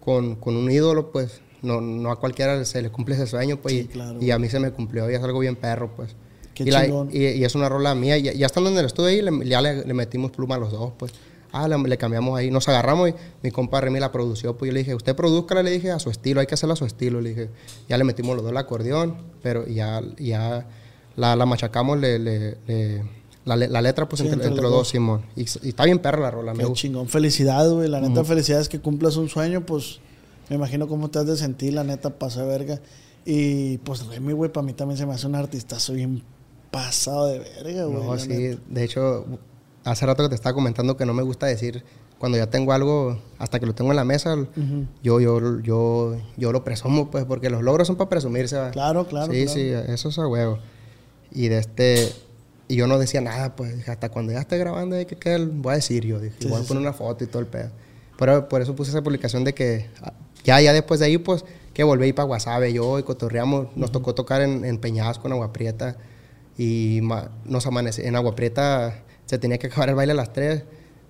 con, con un ídolo, pues no, no a cualquiera se le cumple ese sueño, pues, Sí, y, claro. y a mí se me cumplió y es algo bien perro, pues. Qué y, la- y, y es una rola mía, ya, ya estando en el estudio ahí, le- ya le, le metimos pluma a los dos, pues. Ah, le, le cambiamos ahí, nos agarramos y mi compa Remy la produció, pues yo le dije, usted produzcala, le dije, a su estilo, hay que hacerla a su estilo, le dije. Ya le metimos los dos el acordeón, pero ya, ya la, la machacamos, le, le- le- la, la letra, pues Sí, entre, los dos. Simón. Y, y está bien perra la rola, me gusta. chingón. Felicidades, güey. La neta, felicidades que cumplas un sueño. Pues me imagino cómo te has de sentir, la neta, pasa verga. Y pues Remy, güey, para mí también se me hace un artistazo bien pasado de verga, güey. No, sí, neta. de hecho, hace rato que te estaba comentando que no me gusta decir cuando ya tengo algo, hasta que lo tengo en la mesa, yo, yo, yo, yo lo presumo, pues, porque los logros son para presumirse. ¿va? Claro, claro, Sí, claro. sí, eso es a huevo. Y de este, y yo no decía nada, pues, dije, hasta cuando ya esté grabando, que quede, voy a decir yo, dije, Sí, voy a sí, poner una foto y todo el pedo. Pero por eso puse esa publicación de que ah, ya, ya después de ahí, pues, que volví a ir para Guasave, yo y cotorreamos, nos tocó tocar en, en Peñasco, en Agua Prieta, y nos amanece, en Agua Prieta se tenía que acabar el baile a las 3,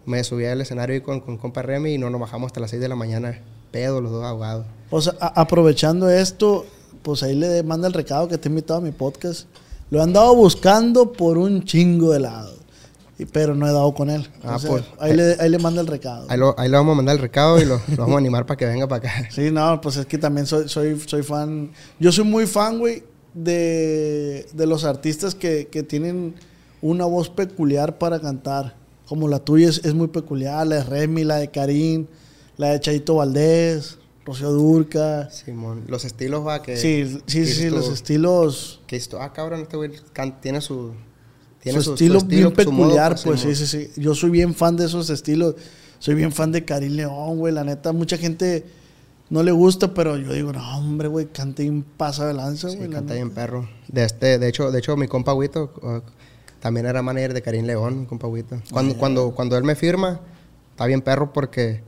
me subí al escenario ahí con, con compa Remy y no nos bajamos hasta las 6 de la mañana, pedo los dos ahogados. O sea, a- aprovechando esto, pues ahí le manda el recado que te he invitado a mi podcast. Lo he andado buscando por un chingo de lado. Pero no he dado con él. Ah, pues, ahí, le, ahí le manda el recado. Ahí, lo- ahí le vamos a mandar el recado y lo, lo vamos a animar para que venga para acá. Sí, no, pues es que también soy, soy, soy fan. Yo soy muy fan, güey, de, de los artistas que, que tienen una voz peculiar para cantar. Como la tuya es, es muy peculiar, la de Remy, la de Karim, la de Chaito Valdés, Rocío Durca. Simón, los estilos va que. Sí, sí, sí, los estilos. Tú, ah, cabrón, este güey tiene su. Tiene Su estilo, bien su modo, peculiar, pues sí, sí, sí. Yo soy bien fan de esos estilos. Soy bien fan de Karim León, güey. La neta, mucha gente no le gusta, pero yo digo, no, hombre, güey, canta bien pasa de lanza, Sí, güey. la canta neta. bien perro. De, este, de, hecho, de hecho, mi compa Huito uh, también era manager de Karim León, mi compa Huito. Cuando, cuando, cuando él me firma, está bien perro porque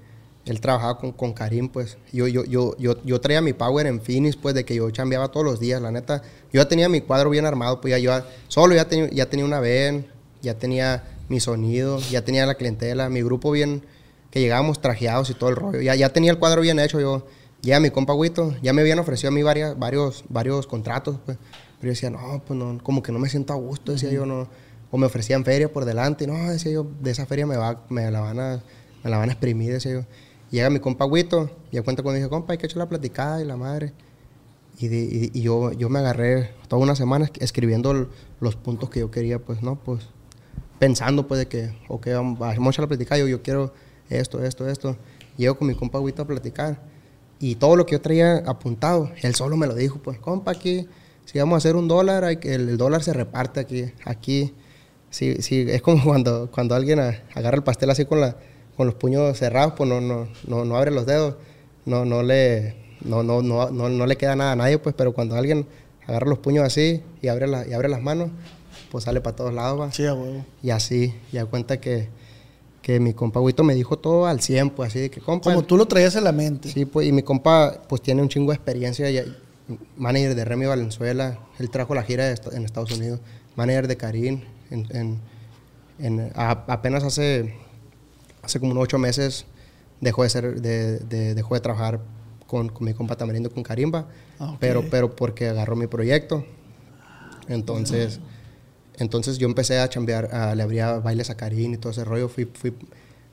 él trabajaba con, con Karim, pues. Yo, yo, yo, yo, yo traía mi power en Phoenix, pues, de que yo chambeaba todos los días, la neta. Yo ya tenía mi cuadro bien armado, pues ya yo solo ya tenía, ya tenía una ven, ya tenía mi sonido, ya tenía la clientela, mi grupo bien, que llegábamos trajeados y todo el rollo. Ya, ya tenía el cuadro bien hecho, yo. Ya mi compa Huito, ya me habían ofrecido a mí varias, varios, varios contratos, pues. Pero yo decía, no, pues no, como que no me siento a gusto, decía yo, no. O me ofrecían feria por delante, no, decía yo, de esa feria me, va, me, la, van a, me la van a exprimir, decía yo. Llega mi compa y ya cuenta cuando dije, compa, hay que echar la platicada y la madre. Y, yo, yo me agarré toda una semana esc- escribiendo los puntos que yo quería, pues, ¿no? Pues, pensando, pues, de que, ok, vamos vamos a echar la platicada, yo, yo quiero esto, esto, esto. Llego con mi compa Huito a platicar. Y todo lo que yo traía apuntado, él solo me lo dijo, pues, compa, aquí, si vamos a hacer un dólar, hay el, el dólar se reparte aquí, aquí. Sí, sí, es como <laughs> cuando, cuando alguien agarra el pastel así con, la, con los puños cerrados, pues no, no, no, no abre los dedos, no, no, le, no, no, no, no, le queda nada a nadie, pues, pero cuando alguien agarra los puños así y abre, la- y abre las manos, pues sale para todos lados, va. Sí. Y así, ya cuenta que, que mi compa Huito me dijo todo al 100, pues así de que compa. Como tú lo traías en la mente. Sí, pues, y mi compa, pues tiene un chingo de experiencia, ya- manager de Remy Valenzuela, él trajo la gira est- en Estados Unidos, manager de Karim, en, en- en- a- apenas hace, hace como unos ocho meses dejó de, ser, de, de- dejó de trabajar con, con mi compa Tamarindo, con Karimba, Ah, pero, pero porque agarró mi proyecto. Entonces, entonces yo empecé a chambear, a- le abría bailes a Karim y todo ese rollo, fui, fui,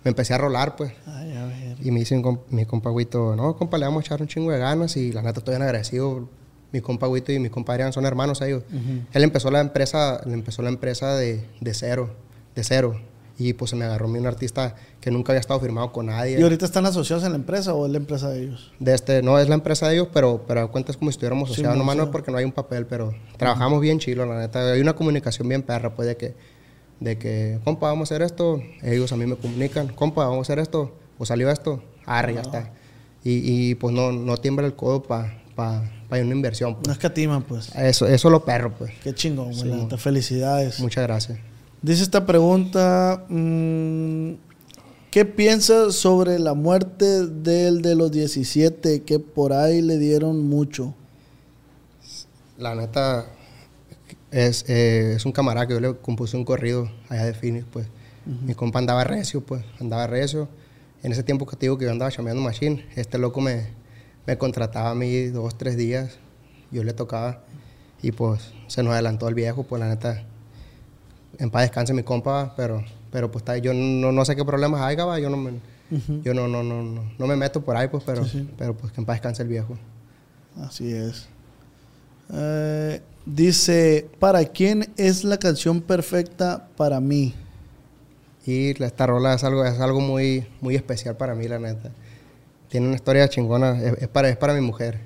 me empecé a rolar, pues. Ay, a ver. Y me dice mi, comp- mi compa Huito, no, compa, le vamos a echar un chingo de ganas y la neta estoy bien agradecido. Mi compa Huito y mi compa Adrián son hermanos ellos. Él empezó la empresa, él empezó la empresa de, de cero, de cero. Y pues se me agarró a mí un artista que nunca había estado firmado con nadie. ¿Y ahorita están asociados en la empresa o es la empresa de ellos? De este, no es la empresa de ellos, pero, pero cuenta es como si estuviéramos Sí, asociados. Nomás no sí. es porque no hay un papel, pero trabajamos bien chilo, la neta. Hay una comunicación bien perra, pues, de que, de que, compa, vamos a hacer esto. Ellos a mí me comunican, compa, vamos a hacer esto. O salió esto, arre, ya está. Y, y, pues no, no tiembla el codo para pa, pa una inversión. No Pues. escatiman, pues. Eso, eso es lo perro, pues. Qué chingón. Sí, la mo. neta. Felicidades. Muchas gracias. Dice esta pregunta, mm, ¿qué piensas sobre la muerte del de los 17 que por ahí le dieron mucho? La neta, es, eh, es un camarada que yo le compuse un corrido allá de Phoenix, pues. Mi compa andaba recio, pues, andaba recio. En ese tiempo que te digo que yo andaba chambeando machine, este loco me, me contrataba a mí dos, tres días, yo le tocaba y pues se nos adelantó el viejo, pues la neta, en paz descanse mi compa, pero, pero pues está, yo no, no sé qué problemas haya, va, yo no me, yo no, no, no, no, no me meto por ahí, pues, pero, Sí, sí. pero pues que en paz descanse el viejo. Así es. Eh, dice, ¿para quién es la canción perfecta para mí? Y esta rola es algo, es algo muy, muy especial para mí, la neta. Tiene una historia chingona, es, es para, es para mi mujer.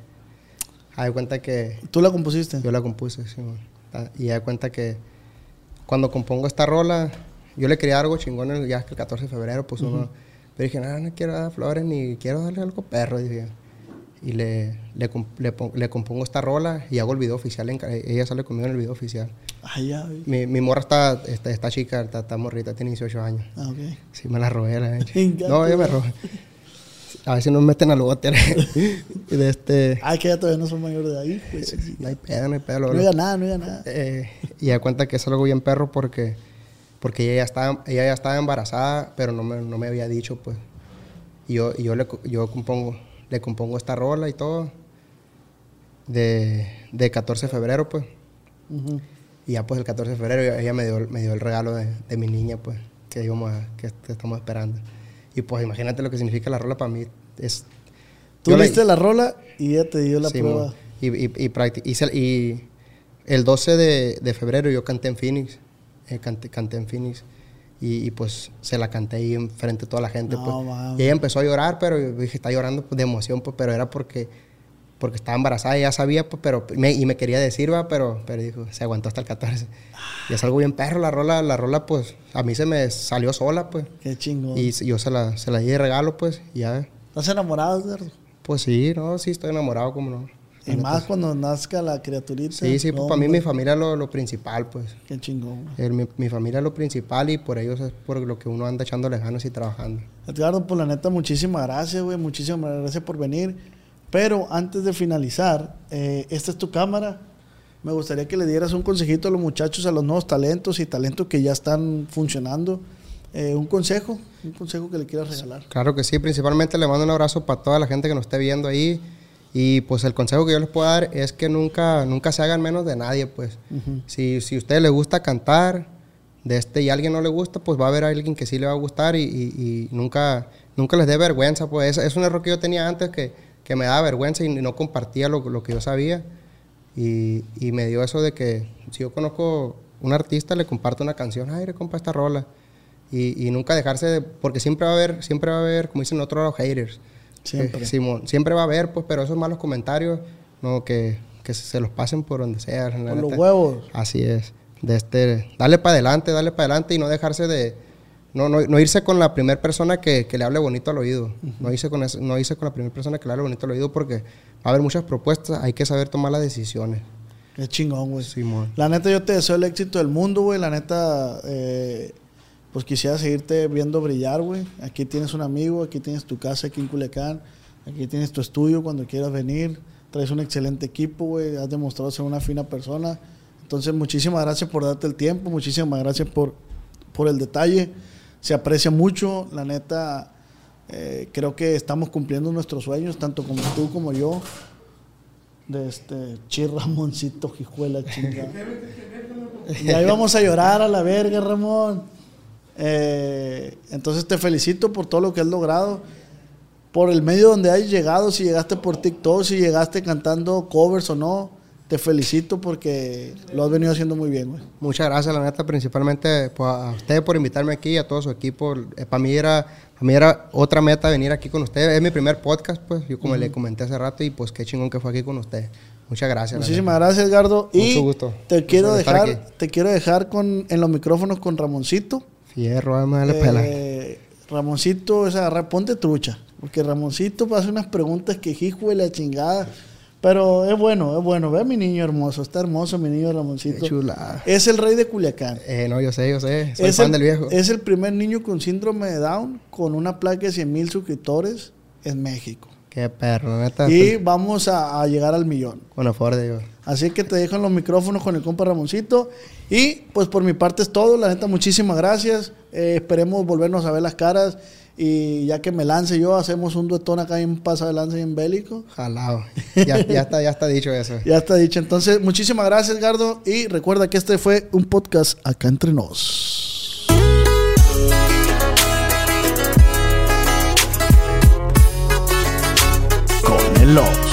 De cuenta que ¿Tú la compusiste? yo la compuse, sí, man. Y de cuenta que cuando compongo esta rola, yo le quería algo chingón el- ya que el 14 de febrero, pues uno... Pero dije, no, no quiero dar flores ni quiero darle algo perro, dije. Y le, le, le pon- le compongo esta rola y hago el video oficial. en ella sale conmigo en el video oficial. Ya, güey. Mi, mi morra está, está, está chica, está, está morrita, tiene 18 años. Ah, ok. Sí, me la robé, la <laughs> No, yo me robé. A ver si nos meten al bote. <laughs> de este. Ay, que ya todavía no son mayores de ahí. pues. No hay pedo, no hay pedo. No diga nada, no diga nada. Eh, y da cuenta que es algo bien perro porque, porque ella, ya estaba, ella ya estaba embarazada, pero no me, no me había dicho, pues. Y yo, y yo, le, yo compongo, le compongo esta rola y todo. De, de 14 de febrero, pues. Ujú. Y ya pues el 14 de febrero ella- me dio, me dio el regalo de, de mi niña, pues, que, íbamos a- que est- estamos esperando. Y pues imagínate lo que significa la rola para mí. Es, Tú yo la- viste la rola y ella te dio la Sí, prueba. y, y, y, hice- y el 12 de, de febrero yo canté en Phoenix. Eh, canté, canté en Phoenix. Y, y, pues se la canté ahí enfrente de toda la gente. No, pues. Y ella empezó a llorar, pero yo dije, está llorando pues, de emoción, pues, pero era porque, porque estaba embarazada y ya sabía, pues, pero, me- y me quería decir, va, pero, pero dijo, se aguantó hasta el 14. Y es algo bien perro, la rola, la rola, pues, a mí se me salió sola, pues. Qué chingón. Y yo se la, se la di de regalo, pues, y ya. ¿Estás enamorado, Edgardo? Pues sí, no, sí, estoy enamorado, como no. Y más cuando nazca la criaturita. Sí, sí, pues No, para mí hombre, mi familia es lo, lo principal, pues. Qué chingón. El- mi, mi familia es lo principal y por ellos es por lo que uno anda echándole ganas y trabajando. Edgardo, pues la neta, muchísimas gracias, güey. Muchísimas gracias por venir. Pero antes de finalizar, eh, esta es tu cámara. Me gustaría que le dieras un consejito a los muchachos, a los nuevos talentos y talentos que ya están funcionando. Eh, un consejo, un consejo que le quieras regalar. Claro que sí, principalmente le mando un abrazo para toda la gente que nos esté viendo ahí. Y pues el consejo que yo les puedo dar es que nunca, nunca se hagan menos de nadie, pues. Si, si a usted le gusta cantar de este y a alguien no le gusta, pues va a haber alguien que sí le va a gustar y, y- y nunca, nunca les dé vergüenza. Pues es, es un error que yo tenía antes que, que me daba vergüenza y no compartía lo, lo que yo sabía. Y, y me dio eso de que si yo conozco un artista, le comparto una canción, ay, le compa esta rola. Y, nunca dejarse de, porque siempre va a haber, siempre va a haber, como dicen otros, haters. Siempre. Simón, siempre va a haber, pues, pero esos malos comentarios, no, que, que se los pasen por donde sea. Por los neta. huevos. Así es. de este, darle para adelante, darle para adelante y no dejarse de, no, no, no irse con la primera persona que, que, le hable bonito al oído, no, irse con no irse con la primera persona que le hable bonito al oído porque va a haber muchas propuestas, hay que saber tomar las decisiones. Qué chingón, güey. Simón. La neta, yo te deseo el éxito del mundo, güey. La neta, eh, pues quisiera seguirte viendo brillar, güey. Aquí tienes un amigo, aquí tienes tu casa aquí en Culiacán, aquí tienes tu estudio cuando quieras venir. Traes un excelente equipo, güey. Has demostrado ser una fina persona. Entonces, muchísimas gracias por darte el tiempo, muchísimas gracias por, por el detalle. Se aprecia mucho, la neta. eh, creo que estamos cumpliendo nuestros sueños, tanto como tú como yo. De este Chi Ramoncito, Jijuela, chinga. <laughs> y ahí vamos a llorar a la verga, Ramón. Eh, entonces te felicito por todo lo que has logrado. Por el medio donde has llegado, si llegaste por TikTok, si llegaste cantando covers o no, te felicito porque lo has venido haciendo muy bien, güey. Muchas gracias, la neta, principalmente pues, a usted por invitarme aquí, a todo su equipo. Eh, para mí era, para mí era otra meta venir aquí con usted. Es mi primer podcast, pues, yo como le comenté hace rato y pues qué chingón que fue aquí con usted. Muchas gracias. Muchísimas gracias, Edgardo. Mucho y gusto. te quiero dejar, te quiero dejar con en los micrófonos con Ramoncito. Fierro, vamos a darle pela. Eh, Ramoncito, es agarrar, ponte trucha. Porque Ramoncito hace unas preguntas que hijo de la chingada. Pero es bueno, es bueno. Ve a mi niño hermoso. Está hermoso mi niño Ramoncito. Qué chulada. Es el rey de Culiacán. Eh, no, yo sé, yo sé. Soy es, fan el, del viejo. es el primer niño con síndrome de Down con una placa de 100 mil suscriptores en México. Qué perro, neta. Y vamos a, a llegar al millón. Con Aford, digo. Así que te dejo en los micrófonos con el compa Ramoncito. Y pues por mi parte es todo. La neta, muchísimas gracias. Eh, esperemos volvernos a ver las caras. Y ya que me lance yo, hacemos un duetón acá en Pasa de Lance y en Bélico. Jalado. Ya, ya, está, ya está dicho eso. <laughs> Ya está dicho. Entonces, muchísimas gracias, Gardo. Y recuerda que este fue un podcast acá entre nos. Con